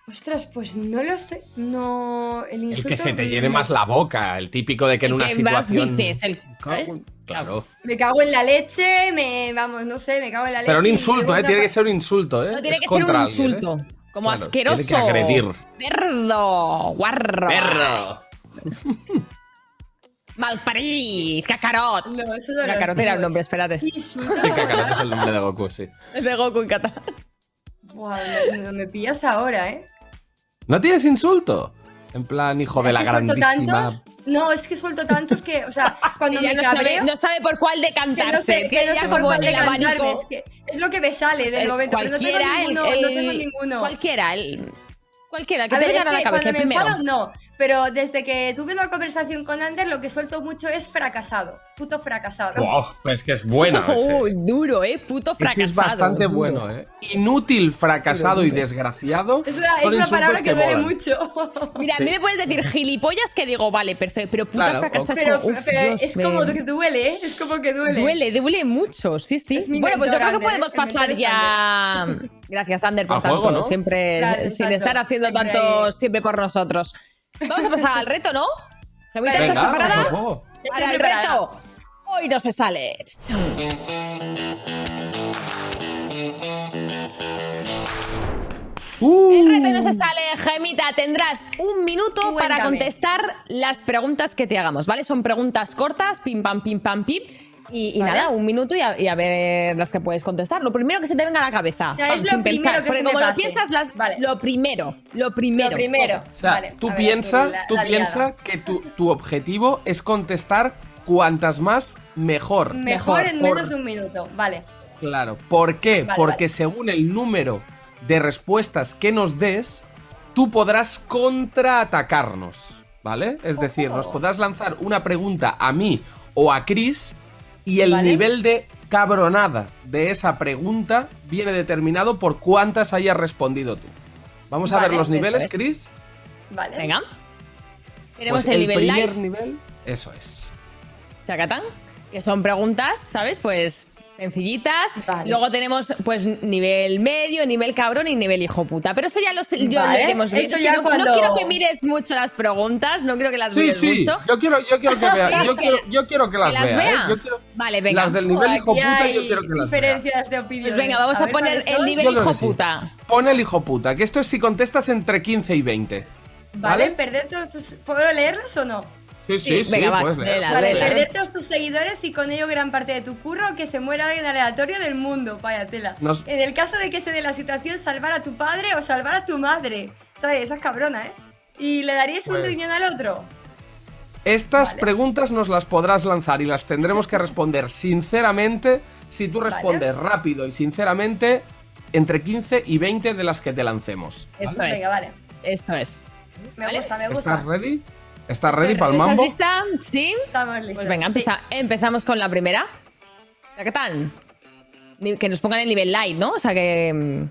Ostras, pues no lo sé. No, el El insulto. que se te llene más la boca, el típico de que en El una que más situación. dices, el- ¿sabes? Claro. Me cago en la leche, me. Vamos, no sé, me cago en la leche. Pero un insulto, ¿eh? Tiene que ser un insulto, ¿eh? No tiene Es que ser un alguien, ¿eh? insulto. Como Claro, asqueroso. tiene que agredir. Perdo. Guarro. Perro. Malparit. Cacarot. No, eso no Cacarot era un digo, nombre, espérate. Insulto. Sí, Kakarot es el nombre de Goku, sí. Es de Goku en. Buah, me, me- me pillas ahora, ¿eh? ¿No tienes insulto? En plan, hijo de la grandísima. tantos. No, es que suelto tantos que, o sea, cuando me no sabe, cabreo. no sabe por cuál que no decantarse. sé, que no sé por cuál el decantarme, es, que es lo que me sale del El- momento, pero no tengo cualquiera, el- ninguno, no el- tengo ninguno. Cualquiera, el, cualquiera, que a te ver, venga es a la cabeza cuando me primero. enfado, no. Pero desde que tuve una conversación con Ander, lo que suelto mucho es fracasado. Puto fracasado. Wow, pues que es bueno ese. Uy, duro, eh, puto Ese fracasado. es bastante duro. bueno, ¿eh? Inútil, fracasado y desgraciado. Es una, es palabra que, duele mucho. Mira, a mí me puedes decir gilipollas que digo, vale, perfecto, pero puta Claro, fracasado Pero, es como, uf, pero Dios, es me- como que duele, ¿eh? Es como que duele. Duele, duele mucho, sí, sí. Bueno, pues yo creo que podemos mentor pasar ya. Gracias, Ander, por Al tanto, juego, ¿no? siempre Claro, sin estar haciendo Siempre tanto ahí. siempre por nosotros. Vamos a pasar al reto, ¿no? Gemita, ¿estás preparada? Para el preparada. reto. Hoy no se sale. Uh, El reto no se sale, Gemita. Tendrás un minuto para contestar las preguntas que te hagamos, ¿vale? Son preguntas cortas, pim pam, pim pam, pim. Y, y Vale. nada, un minuto y a, y a ver las que puedes contestar. Lo primero que se te venga a la cabeza. O sea, es sin lo primero que porque se me como lo pase. piensas, las, Vale. lo primero. Lo primero. Lo primero. O sea, Vale, tú piensas tú la piensa que tu, tu objetivo es contestar cuantas más mejor. Mejor en Por- menos de un minuto. Vale. Claro. ¿Por qué? Vale, Porque vale. según el número de respuestas que nos des, tú podrás contraatacarnos. ¿Vale? Es decir, nos Oh. podrás lanzar una pregunta a mí o a Chris y el Vale. nivel de cabronada de esa pregunta viene determinado por cuántas hayas respondido tú. Vamos a Vale, ver los niveles, es. Chris. Vale. Venga. Tenemos Pues el, nivel primer light, nivel, eso es. chacatán, que son preguntas, ¿sabes? Pues sencillitas. Vale. Luego tenemos pues nivel medio, nivel cabrón y nivel hijo puta. Pero eso ya lo, sé- yo lo Vale, iremos viendo. eso ya no, cuando- no quiero que mires mucho las preguntas, no quiero que las Sí, mires sí, mucho. yo quiero, yo quiero que vea, yo quiero, yo quiero que las, ¿Que las vea, vea? ¿eh? Yo quiero- Vale, venga. Las del nivel hijo puta, yo quiero que las vea. diferencias de opinión. Pues venga, vamos a, ver, poner ¿cuáles el nivel hijo que sí. puta. Pon el hijo puta, que esto es si contestas entre 15 y 20. Vale, ¿Vale? perder todos tus. ¿Puedo leerlos o no? Sí, sí, sí, venga, va, Vale, léela. perder todos tus seguidores y con ello gran parte de tu curro, que se muera alguien aleatorio del mundo, vaya tela. Nos- En el caso de que se dé la situación, salvar a tu padre o salvar a tu madre. ¿Sabes? Esa es cabrona, ¿eh? ¿Y le daríais un Pues- riñón al otro? Estas Vale. preguntas nos las podrás lanzar y las tendremos que responder sinceramente. Si tú Vale. respondes rápido y sinceramente, entre 15 y 20 de las que te lancemos. ¿vale? Esto es. Venga, vale. Esto es. Me Vale. gusta, me gusta. ¿Estás ready? ¿Estás ready para el mambo? ¿Estás lista? ¿Sí? Estamos listos. Pues venga, sí. empeza- empezamos con la primera. ¿Qué tal? Que nos pongan el nivel light, ¿no? O sea que. mm,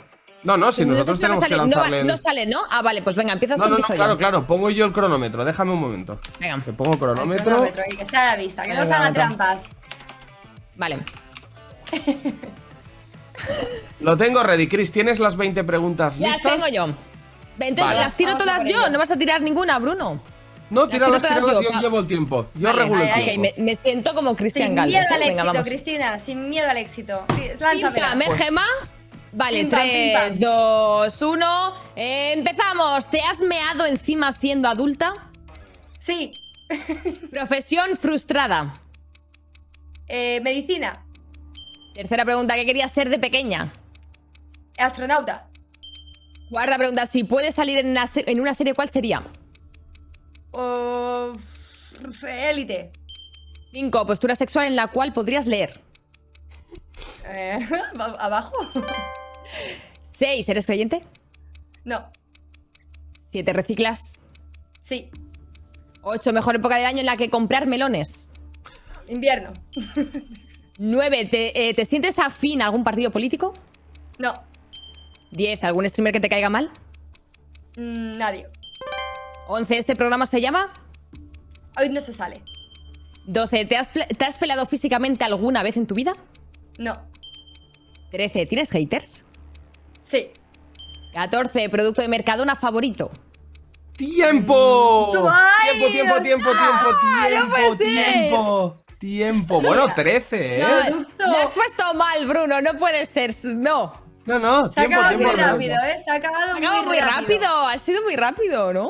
No, no, si no sé nosotros a tenemos que no, lanzarle. el- no sale, ¿no? Ah, vale, pues venga, empiezas No, tú, no, no, claro, yo. claro, pongo yo el cronómetro, déjame un momento. Venga, Te pongo El cronómetro. cronómetro ahí, que está a la vista, que no Venga, se hagan trampas. vale. Lo tengo ready, Chris, ¿tienes las 20 preguntas Las listas? tengo yo. Entonces, Vale. las tiro Vamos todas yo, no vas a tirar ninguna, Bruno. No, Las tiro todas tíralas, yo. yo llevo el tiempo. Yo Vale, regulo vale, el tiempo. me, me siento como Cristian Sin miedo al éxito, Venga. Cristina, sin miedo al éxito. Pim, ¿eh, Pues- Gema? Vale, Pim, pam, pim, 3, pam. 2, 1. empezamos. ¿Te has meado encima siendo adulta? Sí. Profesión frustrada. Eh, medicina. Tercera pregunta, ¿qué querías ser de pequeña? Astronauta. Cuarta pregunta, si puedes salir en una, en una serie, ¿cuál sería? O. Élite. Cinco, postura sexual en la cual podrías leer. Eh, ¿Abajo? Seis, ¿eres creyente? No. Siete, reciclas. Sí. Ocho, mejor época del año en la que comprar melones. Invierno. Nueve, ¿te, eh, ¿te sientes afín a algún partido político? No. Diez, ¿algún streamer que te caiga mal? Mm, nadie. 11. ¿Este programa se llama? Hoy no se sale. 12. ¿Te has, ¿Te has peleado físicamente alguna vez en tu vida? No. 13. ¿Tienes haters? Sí. 14. ¿Producto de Mercadona favorito? ¡Tiempo! ¡Ay, Tiempo, tiempo, tiempo, tiempo, no tiempo, tiempo. Tiempo. Bueno, 13, ¿eh? No, Producto. Lo has puesto mal, Bruno. No puede ser. No. No, no, Se ha tiempo, acabado tiempo. muy rápido, ¿eh? Se ha acabado Ha acabado muy rápido. Ha sido muy rápido, ¿no?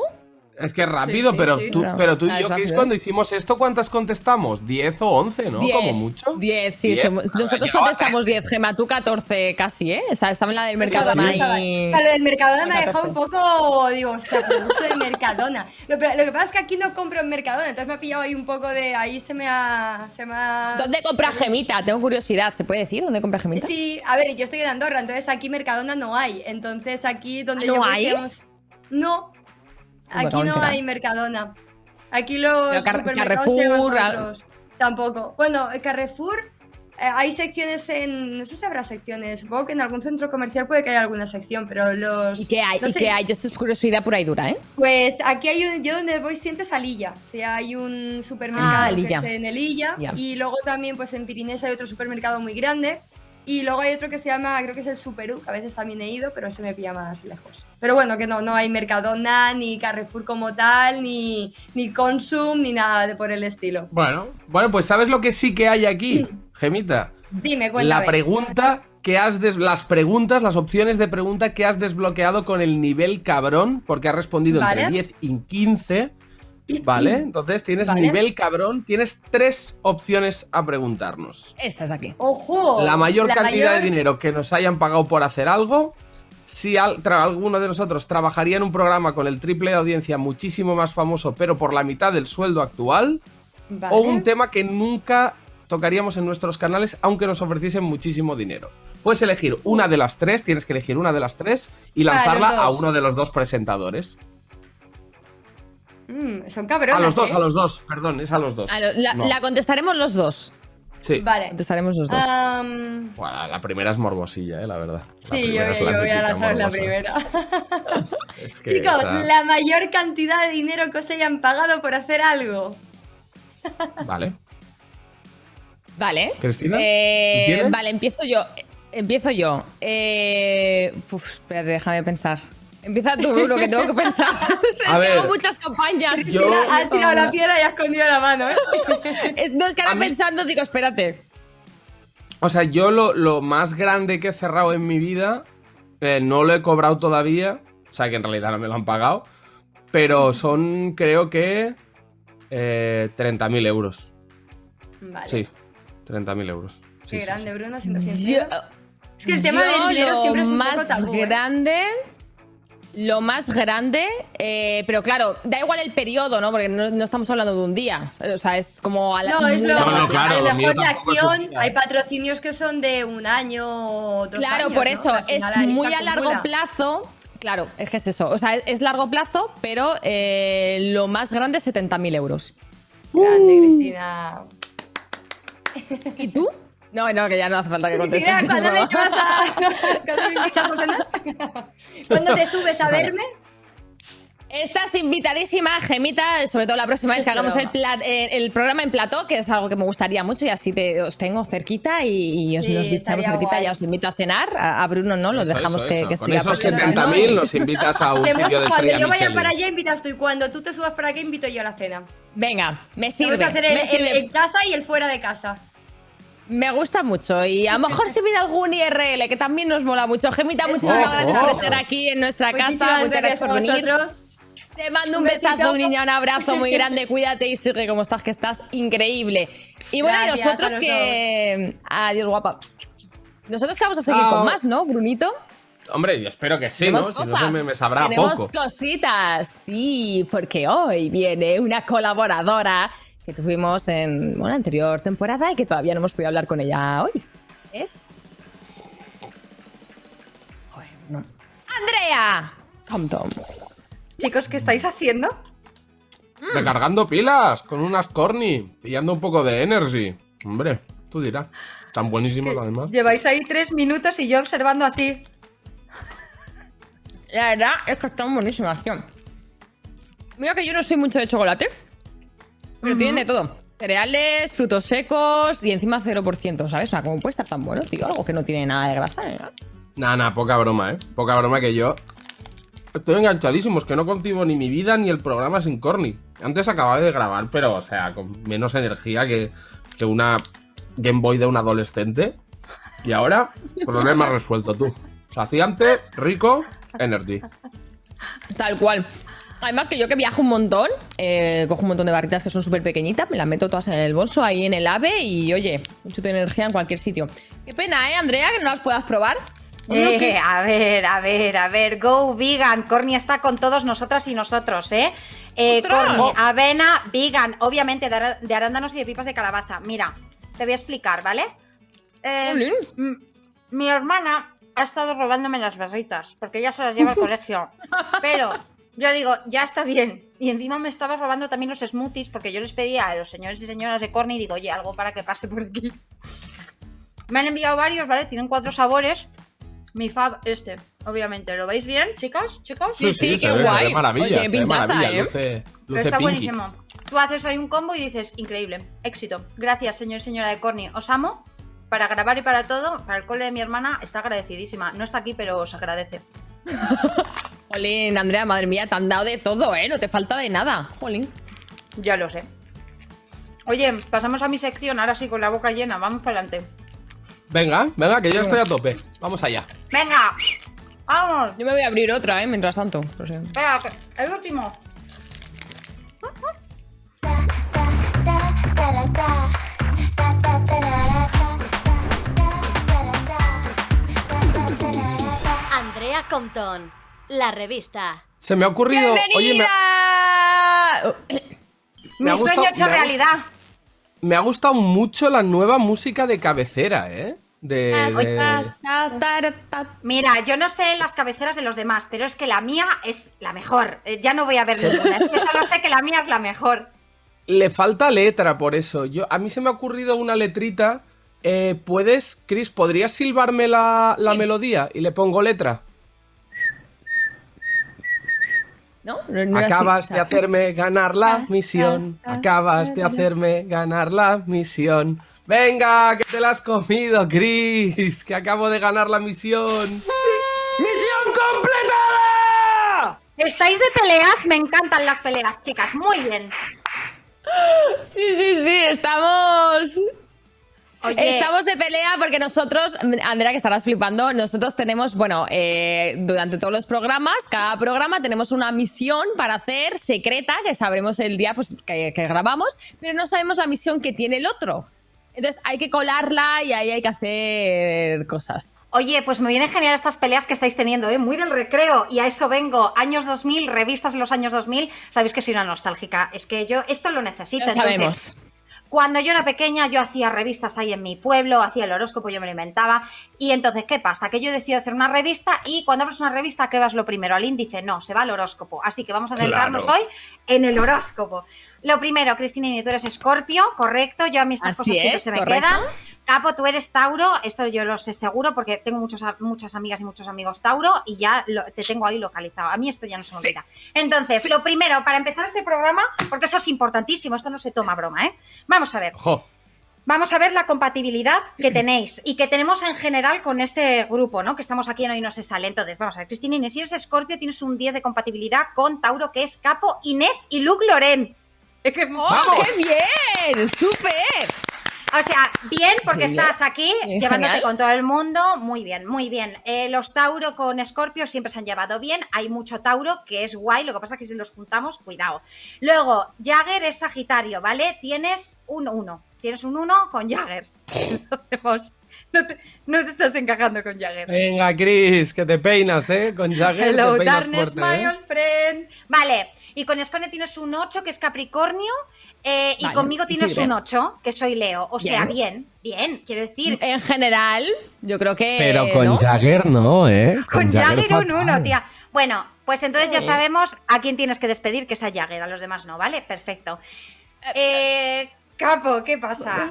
Es que rápido, Sí, sí, pero, sí. tú, pero tú y Ah, yo, Chris, cuando hicimos esto, ¿cuántas contestamos? ¿10 o 11, no? Diez. Como mucho. 10, sí. Diez. somos- nosotros contestamos 10, Gema. Tú 14 casi, ¿eh? O sea, estaba en la del Mercadona Estaba- ahí. Claro, el Mercadona me ha 14. dejado un poco, digo, hostia, producto de Mercadona. Lo, pero lo que pasa es que aquí no compro en Mercadona, entonces me ha pillado ahí un poco de. Ahí se me ha. Se me ha... ¿Dónde compra Gemita? Tengo curiosidad. ¿Se puede decir dónde compra Gemita? Sí, a ver, yo estoy en Andorra, entonces aquí Mercadona no hay. Entonces aquí donde ¿No yo hay? No. Aquí no hay Mercadona. Aquí los supermercados Carrefour, se al- otros. Tampoco. Bueno, Carrefour eh, hay secciones en. No sé si habrá secciones. Supongo que en algún centro comercial puede que haya alguna sección, pero los. ¿Y qué hay? no ¿Y sé. qué hay? Yo esto es curiosidad pura y dura, ¿eh? Pues aquí hay un. Yo donde voy siempre es a Lilla. O sea, hay un supermercado Ah, que es en Elilla. Ya. Y luego también, pues en Pirinés hay otro supermercado muy grande. Y luego hay otro que se llama, creo que es el Superú, que a veces también he ido, pero ese me pilla más lejos. Pero bueno, que no, no hay Mercadona, ni Carrefour como tal, ni, ni Consum, ni nada de por el estilo. Bueno, bueno, pues ¿sabes lo que sí que hay aquí, Gemita? Dime, cuéntame. La pregunta que has des- las preguntas, las opciones de pregunta que has desbloqueado con el nivel cabrón, porque has respondido Vale. entre 10 y 15. ¿Vale? Entonces tienes Vale. nivel cabrón, tienes tres opciones a preguntarnos. Esta es aquí. ¡Ojo! La mayor cantidad mayor- de dinero que nos hayan pagado por hacer algo. Si al- tra- alguno de nosotros trabajaría en un programa con el triple de audiencia muchísimo más famoso, pero por la mitad del sueldo actual. Vale. O un tema que nunca tocaríamos en nuestros canales, aunque nos ofreciesen muchísimo dinero. Puedes elegir una de las tres, tienes que elegir una de las tres y lanzarla a uno de los dos presentadores. Mm, son cabrones. A los dos, ¿eh? a los dos, perdón, es a los dos. Lo- La, No. la contestaremos los dos. Sí. Vale. Contestaremos los dos. La primera es morbosilla, eh, la verdad. La sí, yo, yo voy a lanzar la primera. Es que, Chicos, la mayor cantidad de dinero que os hayan pagado por hacer algo. Vale. Vale. Cristina, Eh, vale, empiezo yo. Empiezo yo. Eh, uf, espérate, déjame pensar. Empieza tú, Bruno, que tengo que pensar. A tengo muchas campañas. yo- Has tirado la piedra y has escondido la mano, ¿eh? Es- no, es que A ahora mí- pensando digo, espérate. O sea, yo lo, lo más grande que he cerrado en mi vida, eh, no lo he cobrado todavía. O sea, que en realidad no me lo han pagado. Pero son, creo que, eh, 30.000 euros. Vale. Sí, 30.000 euros. Sí, Qué sí, grande, sí. Bruno, siendo Yo, sincero. Es que el tema yo del dinero siempre es un más poco tabú, ¿eh? Lo más grande, eh, pero claro, da igual el periodo, ¿no? Porque no, no estamos hablando de un día. O sea, es como a la. No, es lo, largo No, no, claro, a lo mejor la acción, hay patrocinios que son de un año o dos Claro, años, por eso es muy a largo plazo. Claro, es que es eso. O sea, es, es largo plazo, pero eh, lo más grande es 70.000 euros. Grande, Cristina. ¿Y tú? No, no, que ya no hace falta que contestes. Cristina, ¿cuándo me llevas a... ¿Cuándo te subes a verme? Estás invitadísima, Gemita, sobre todo la próxima vez que hagamos el, plat- eh, el programa en plató, que es algo que me gustaría mucho y así te, os tengo cerquita y, y os Sí, nos bichamos cerquita, guay. ya os invito a cenar. A, a Bruno no, lo Eso, dejamos eso, que, eso. que Con siga esos paseando, ¿no? 70.000 nos invitas a un sitio de cuando yo vaya Michelin. para allá invitas tú y cuando tú te subas para acá invito yo a la cena. Venga, me sirve. Vamos a hacer el, el- en casa y el fuera de casa. Me gusta mucho y a lo mejor si viene algún IRL que también nos mola mucho. Gemita, muchísimas gracias por estar aquí en nuestra casa. Muchísimas Muchas gracias por venir. vosotros. Te mando un, Un besazo, niña, un abrazo muy grande. Cuídate y sigue como estás, que estás increíble. Y bueno, y nosotros que. Adiós, guapa. Nosotros que vamos a seguir con más, ¿no, Brunito? Hombre, yo espero que sí, ¿no? Si no se me, me sabrá Tenemos poco. cositas, sí, porque hoy viene una colaboradora que tuvimos en bueno, la anterior temporada y que todavía no hemos podido hablar con ella hoy. Es. Joder, no. ¡Andrea! Compton. Chicos, ¿qué estáis haciendo? Recargando pilas con unas corny, pillando un poco de energy. Hombre, tú dirás. Tan buenísimos además. Lleváis ahí tres minutos y yo observando así. La verdad es que están buenísimas, tío. Mira que yo no soy mucho de chocolate, pero tienen de todo. Cereales, frutos secos y encima 0%, ¿sabes? O sea, ¿cómo puede estar tan bueno, tío? Algo que no tiene nada de grasa. ¿eh? Nada, nada, poca broma, ¿eh? Poca broma que yo... Estoy enganchadísimo, es que no contigo ni mi vida ni el programa sin corny. Antes acababa de grabar, pero, o sea, con menos energía que, que una Game Boy de un adolescente. Y ahora, problema resuelto, tú. Saciante, rico, energy. Tal cual. Además que yo que viajo un montón, eh, cojo un montón de barritas que son súper pequeñitas, me las meto todas en el bolso, ahí en el AVE y oye, mucho de energía en cualquier sitio. Qué pena, ¿eh, Andrea, que no las puedas probar? Eh, a ver, a ver, a ver. Go vegan. Corny está con todos nosotras y nosotros, ¿eh? eh. Corny, avena, vegan. Obviamente de, arándanos y de pipas de calabaza. Mira, te voy a explicar, ¿vale? Eh, mi hermana ha estado robándome las barritas porque ella se las lleva al colegio. Pero yo digo, ya está bien. Y encima me estaba robando también los smoothies porque yo les pedía a los señores y señoras de Corny y digo, oye, algo para que pase por aquí. Me han enviado varios, ¿vale? Tienen cuatro sabores. Mi fab, este, obviamente. ¿Lo veis bien, chicas? ¿Chicos? Sí, sí, qué ve, guay. maravilla, Oye, pintaza, maravilla, ¿eh? luce, Pero luce está pinky. buenísimo. Tú haces ahí un combo y dices, increíble, éxito. Gracias, señor y señora de Corny. Os amo. Para grabar y para todo, para el cole de mi hermana, está agradecidísima. No está aquí, pero os agradece. Jolín, Andrea, madre mía, te han dado de todo, ¿eh? No te falta de nada. Jolín. Ya lo sé. Oye, pasamos a mi sección, ahora sí, con la boca llena. Vamos para adelante. Venga, venga, que yo estoy a tope. Vamos allá. ¡Venga! ¡Vamos! Yo me voy a abrir otra, ¿eh? Mientras tanto. Sé. Venga, el último. Andrea Compton, la revista. Se me ha ocurrido. Oye, me, me ha Mi gustado- sueño hecho me ha- realidad. me ha gustado mucho la nueva música de cabecera, ¿eh? De, de- Mira, yo no sé las cabeceras de los demás, pero es que la mía es la mejor. Eh, Ya no voy a ver ninguna. Es que solo sé que la mía es la mejor. Le falta letra por eso. Yo, a mí se me ha ocurrido una letrita. Eh, ¿Puedes, Chris, podrías silbarme la, la melodía y le pongo letra? ¿No? No- no era así, Acabas o sea. de hacerme ganar la misión. Acabas de hacerme ganar la misión. Venga, que te la has comido, Chris. Que acabo de ganar la misión. ¡Misión completada! ¿Estáis de peleas? Me encantan las peleas, chicas. Muy bien. Sí, sí, sí, estamos. Oye. Estamos de pelea porque nosotros, Andrea, que estarás flipando, nosotros tenemos, bueno, eh, durante todos los programas, cada programa tenemos una misión para hacer secreta, que sabremos el día pues, que, que grabamos, pero no sabemos la misión que tiene el otro. Entonces hay que colarla y ahí hay que hacer cosas. Oye, pues me vienen genial estas peleas que estáis teniendo, ¿eh? Muy del recreo. Y a eso vengo. Años 2000, revistas de los años 2000. Sabéis que soy una nostálgica. Es que yo esto lo necesito. Lo Entonces, sabemos. Cuando yo era pequeña, yo hacía revistas ahí en mi pueblo, hacía el horóscopo, yo me lo inventaba. Y entonces, ¿qué pasa? Que yo decido hacer una revista y cuando abres una revista, ¿qué vas lo primero? Al índice, no, se va al horóscopo. Así que vamos a centrarnos Claro. hoy en el horóscopo. Lo primero, Cristina, tú eres escorpio, correcto. Yo a mí estas Así cosas siempre se me correcto. quedan. Capo, tú eres Tauro, esto yo lo sé seguro porque tengo muchos, muchas amigas y muchos amigos Tauro y ya lo- te tengo ahí localizado. A mí esto ya no se me olvida. Entonces, lo primero, para empezar este programa, porque eso es importantísimo, esto no se toma broma, ¿eh? Vamos a ver. Ojo. Vamos a ver la compatibilidad que tenéis y que tenemos en general con este grupo, ¿no? Que estamos aquí en Hoy No Se Sale. Entonces, vamos a ver, Cristina Inés, si eres Escorpio, tienes un 10 de compatibilidad con Tauro, que es Capo, Inés y Luke Loren. Es que- ¡Oh, qué bien! ¡Súper! O sea, bien porque bien. estás aquí Bien, llevándote genial. con todo el mundo. Muy bien, muy bien. Eh, los Tauro con Escorpio siempre se han llevado bien. Hay mucho Tauro que es guay. Lo que pasa es que si los juntamos, cuidado. Luego, Jagger es Sagitario, ¿vale? Tienes un 1. Tienes un 1 con Jagger. No, te, no te estás encajando con Jagger. Venga, Chris, que te peinas, ¿eh? Con Jagger Hello, te peinas darkness, fuerte, my ¿eh? old friend. Vale, y con Scone tienes un 8, que es Capricornio, eh, y Vale, conmigo tienes un 8, que soy Leo. O sea, Bien. bien, bien, quiero decir. En general, yo creo que. Pero con ¿no? Jagger no, ¿eh? Con Jagger un fatal. 1, tía. Bueno, pues entonces ya sabemos a quién tienes que despedir, que es a Jagger, a los demás no, ¿vale? Perfecto. Eh, Capo, ¿qué pasa?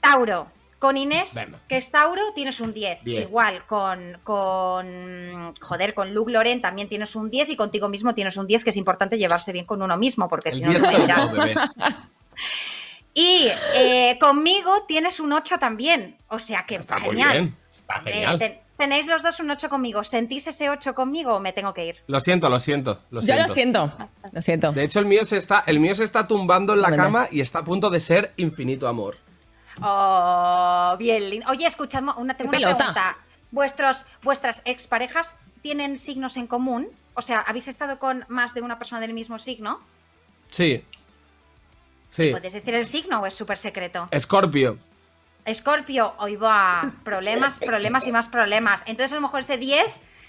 Tauro. Con Inés, Venga. que es Tauro, tienes un 10. Diez. Igual con, con. Joder, con Luke Loren también tienes un 10 y contigo mismo tienes un 10, que es importante llevarse bien con uno mismo, porque si no, no 10 te bebé. Y eh, conmigo tienes un 8 también. O sea que Está muy genial. bien. Está genial. ten- tenéis los dos un 8 conmigo. ¿Sentís ese 8 conmigo o me tengo que ir? Lo siento, lo siento. Lo Yo siento. lo siento. Lo siento. De hecho, el mío se está, el mío se está tumbando en la cama y está a punto de ser infinito amor. Oh, bien lindo. Oye, escuchadme, una, tengo una pelota. pregunta. ¿Vuestros, ¿Vuestras exparejas tienen signos en común? O sea, ¿habéis estado con más de una persona del mismo signo? Sí. Sí. ¿Puedes decir el signo o es súper secreto? Escorpio. Escorpio, hoy va. Problemas, problemas y más problemas. Entonces, a lo mejor ese 10,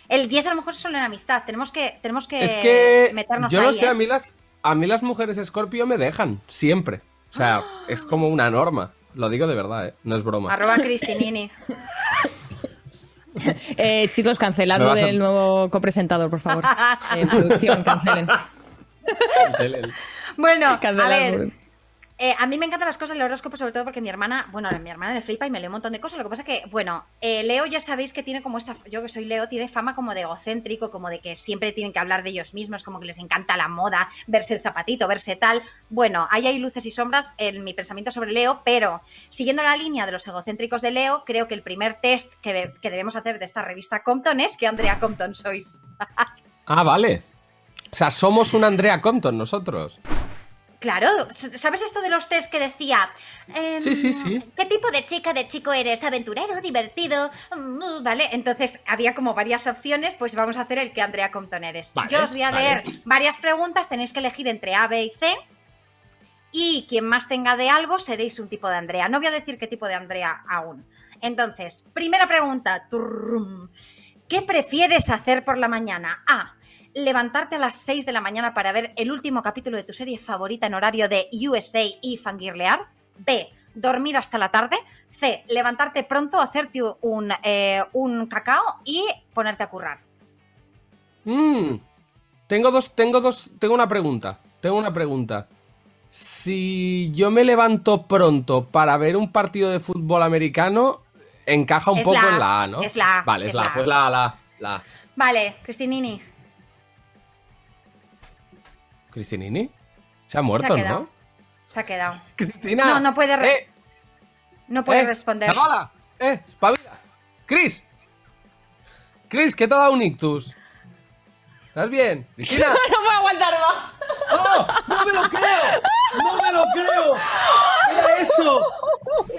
el 10 a lo mejor es solo en amistad. Tenemos que, tenemos que, es que meternos yo ahí. no sé, ¿eh? a mí las a mí las mujeres Escorpio me dejan siempre. O sea, es como una norma. Lo digo de verdad, ¿eh? No es broma. Arroba Cristinini. Eh, chicos, lo vas a- del nuevo copresentador, por favor. En producción, cancelen. Bueno, a Cancelad, ver. por- eh, a mí me encantan las cosas del horóscopo, sobre todo porque mi hermana, bueno, mi hermana le flipa y me lee un montón de cosas. Lo que pasa que, bueno, eh, Leo ya sabéis que tiene como esta, yo que soy Leo, tiene fama como de egocéntrico, como de que siempre tienen que hablar de ellos mismos, como que les encanta la moda, verse el zapatito, verse tal. Bueno, ahí hay luces y sombras en mi pensamiento sobre Leo, pero siguiendo la línea de los egocéntricos de Leo, creo que el primer test que, que debemos hacer de esta revista Compton es que Andrea Compton sois. Ah, vale. O sea, somos un Andrea Compton nosotros. Claro, ¿sabes esto de los test que decía? em, Sí, sí, sí. ¿Qué tipo de chica, de chico eres? ¿Aventurero, divertido? Mm, Vale, entonces había como varias opciones, pues vamos a hacer el que Andrea Compton eres. Vale, Yo os voy a vale. leer varias preguntas, tenéis que elegir entre A, B y C. y quien más tenga de algo seréis un tipo de Andrea. No voy a decir qué tipo de Andrea aún. Entonces, primera pregunta. ¿Qué prefieres hacer por la mañana? A. Levantarte a las 6 de la mañana para ver el último capítulo de tu serie favorita en horario de USA y fangirlear. B. Dormir hasta la tarde. C. Levantarte pronto, hacerte un, eh, un cacao y ponerte a currar. Mm. Tengo dos, tengo dos, tengo una pregunta. Tengo una pregunta. Si yo me levanto pronto para ver un partido de fútbol americano, encaja un Es poco la en la A, ¿no? es la A, Vale, es, la, la A, pues la A, la, la A. Vale, Cristinini. ¿Cristinini? Se ha Se muerto, ha. ¿no? Se ha quedado. Cristina. No, no puede, re- Eh, no puede eh, responder. chavala, ¡Eh! ¡Espabila! ¡Cris! ¡Cris, que te ha dado un ictus! ¿Estás bien? ¡Cristina! no puedo aguantar más. ¡Oh! ¡No me lo creo! ¡No me lo creo! ¡Era eso!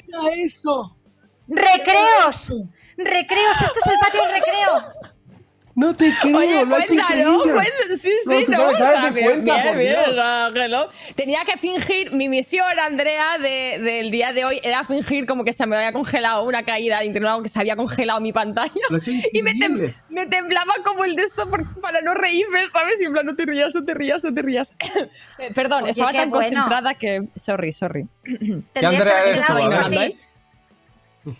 ¡Era eso! ¡Recreos! ¡Recreos! ¡Esto es el patio del recreo! No te creo, Oye, lo cuéntalo, cuéntalo. Sí, No, sí, no. claro, o claro sea, que bien, cuenta, bien, bien. Tenía que fingir, mi misión, Andrea, de- del día de hoy era fingir como que se me había congelado una caída de internet, que se había congelado mi pantalla. Y me, tem- increíble. me temblaba como el de esto por- para no reírme, ¿sabes? Y en plan, no te rías, no te rías, no te rías. Perdón, Oye, estaba qué tan bueno. concentrada que... Sorry, sorry. Tendrías Andrea eres tú.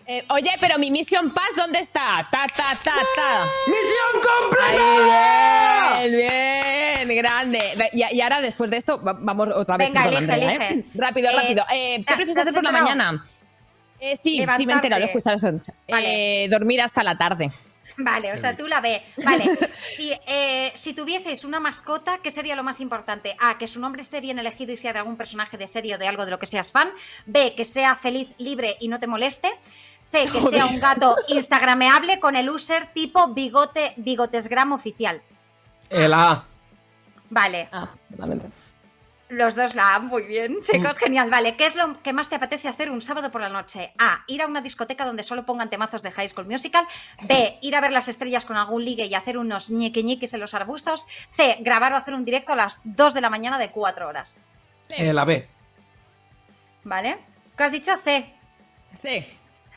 ¿Eh? Oye, pero mi Mission Pass, ¿dónde está? Ta, ta, ta, ta. ¡Misión Ahí, bien, bien, grande. Y, y ahora, después de esto, va- vamos otra vez Venga, con elige, Andrea, elige. ¿eh? Rápido, Eh, rápido. Eh, ¿Qué ¿te- prefieres hacer por la enterado? mañana? Eh, sí, sí, me Levantarte. entero, lo he escuchado. Eh, dormir hasta la tarde. Vale, o sea, tú la ve. Vale, si, eh, si tuvieses una mascota, ¿qué sería lo más importante? A, que su nombre esté bien elegido y sea de algún personaje de serie o de algo de lo que seas fan. B, que sea feliz, libre y no te moleste. C, que sea un gato instagrameable con el user tipo bigote, bigotesgram oficial. El A. Vale, Ah, totalmente. Los dos la han muy bien, chicos, genial. Vale, ¿qué es lo que más te apetece hacer un sábado por la noche? A, ir a una discoteca donde solo pongan temazos de High School Musical. B, ir a ver las estrellas con algún ligue y hacer unos ñiqui ñiquis en los arbustos. C, grabar o hacer un directo a las 2 de la mañana de 4 horas. El A, B. ¿Vale? ¿Qué has dicho? C. Sí.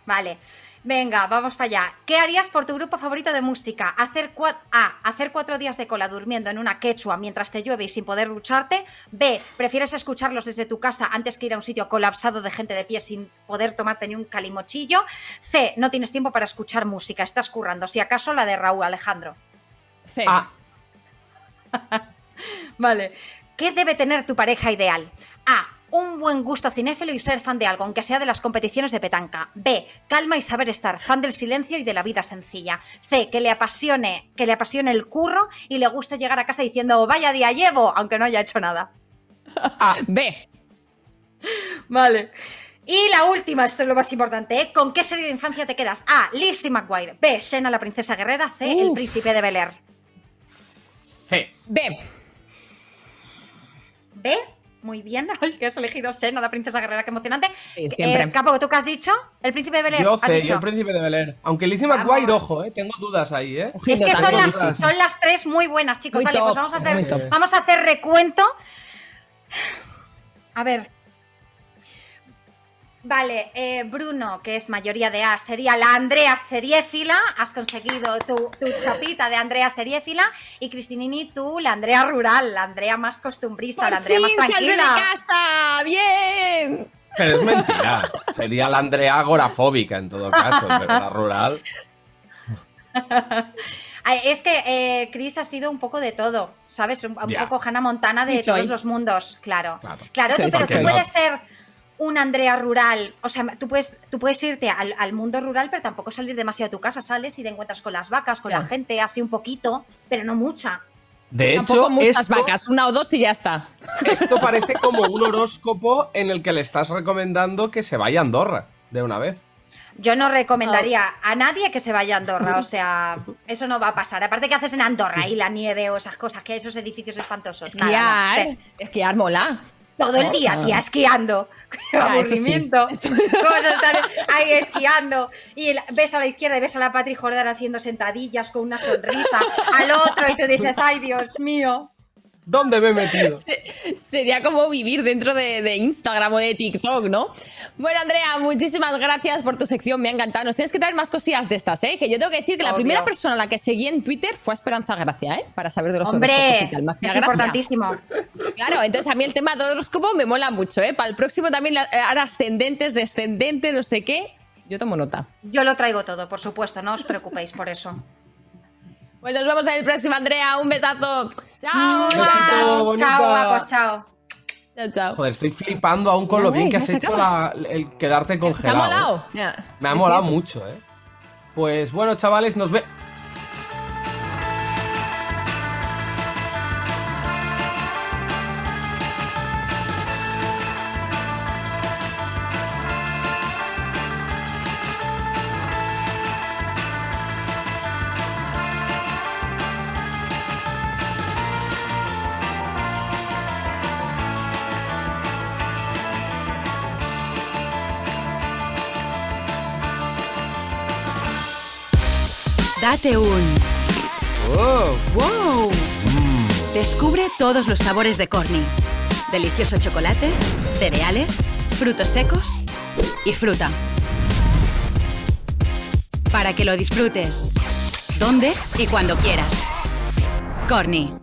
Vale. Venga, vamos para allá. ¿Qué harías por tu grupo favorito de música? Hacer A. Hacer cuatro días de cola durmiendo en una quechua mientras te llueve y sin poder ducharte. B. Prefieres escucharlos desde tu casa antes que ir a un sitio colapsado de gente de pie sin poder tomarte ni un calimochillo. C. No tienes tiempo para escuchar música. Estás currando. Si acaso la de Raúl Alejandro. C. A. Vale. ¿Qué debe tener tu pareja ideal? A. Un buen gusto cinéfilo y ser fan de algo, aunque sea de las competiciones de petanca. B. Calma y saber estar, fan del silencio y de la vida sencilla. C. Que le apasione, que le apasione el curro y le guste llegar a casa diciendo vaya día llevo, aunque no haya hecho nada. B. Vale. Y la última, esto es lo más importante, ¿eh? ¿Con qué serie de infancia te quedas? A. Lizzie McGuire. B. Shena la princesa guerrera. C. El príncipe de Bel Air. C. B. B. Muy bien. Ay, que has elegido Shena la princesa guerrera. Qué emocionante. Sí, siempre. Eh, Capo, ¿tú qué has dicho? El príncipe de Bel Air. Yo dicho. yo el príncipe de Bel Air. Aunque Lizzie Vamos. McGuire, ojo, eh, tengo dudas ahí, ¿eh? Es que son las, son las tres muy buenas, chicos. Muy vale, top, pues vamos a hacer, vamos a hacer recuento. A ver. Vale, eh, Bruno, que es mayoría de A, sería la Andrea Seriéfila. Has conseguido tu, tu chapita de Andrea Seriéfila. Y Cristinini, tú, la Andrea rural, la Andrea más costumbrista, la ¡Por Andrea más fin saldré de tranquila. casa! ¡Bien! Pero es mentira. Sería la Andrea agorafóbica en todo caso, pero la rural. Es que eh, Chris ha sido un poco de todo, ¿sabes? Un, poco Hannah Montana de todos los mundos, claro. Claro. Tú, pero soy. puedes ser un Andrea rural, o sea, tú puedes, tú puedes irte al, al mundo rural, pero tampoco salir demasiado de tu casa, sales y te encuentras con las vacas, con Ya. la gente, así un poquito, pero no mucha. De Tampoco hecho, muchas esto, vacas, una o dos y ya está. esto parece como un horóscopo en el que le estás recomendando que se vaya a Andorra de una vez. Yo no recomendaría a nadie que se vaya a Andorra, o sea, eso no va a pasar. Aparte, ¿qué haces en Andorra? Y la nieve o esas cosas, que hay esos edificios espantosos. Nada, no. Esquiar. Esquiar mola. Todo el día, Ah. tía, esquiando. Qué sí. aburrimiento. ¿Cómo vas a estar ahí esquiando? Y ves a la izquierda y ves a la Patri Jordán haciendo sentadillas con una sonrisa al otro y tú dices, ay, Dios mío. ¿Dónde me he metido? Sería como vivir dentro de, de Instagram o de TikTok, ¿no? Bueno, Andrea, muchísimas gracias por tu sección, me ha encantado. Nos tienes que traer más cosillas de estas, ¿eh? Que yo tengo que decir que la primera persona a la que seguí en Twitter fue a Esperanza Gracia, ¿eh? Para saber de los Hombre, horóscopos es gracia. importantísimo. Claro, entonces a mí el tema de horóscopo me mola mucho, ¿eh? Para el próximo también, la- eh, ascendentes, descendentes, no sé qué. Yo tomo nota. Yo lo traigo todo, por supuesto, no os preocupéis por eso. Pues nos vemos en el próximo, Andrea. Un besazo. Chao. Besito. Chao, guapos, chao. Chao, chao. Joder, estoy flipando aún con Ya lo bien ves, que has se hecho la- el quedarte ¿Te ha congelado. ¿eh? molado? Ya. Me ha Es molado cierto. mucho, ¿eh? Pues bueno, chavales, nos ve... Un wow. Descubre todos los sabores de Corny. Delicioso chocolate, cereales, frutos secos y fruta. Para que lo disfrutes. Donde y cuando quieras. Corny.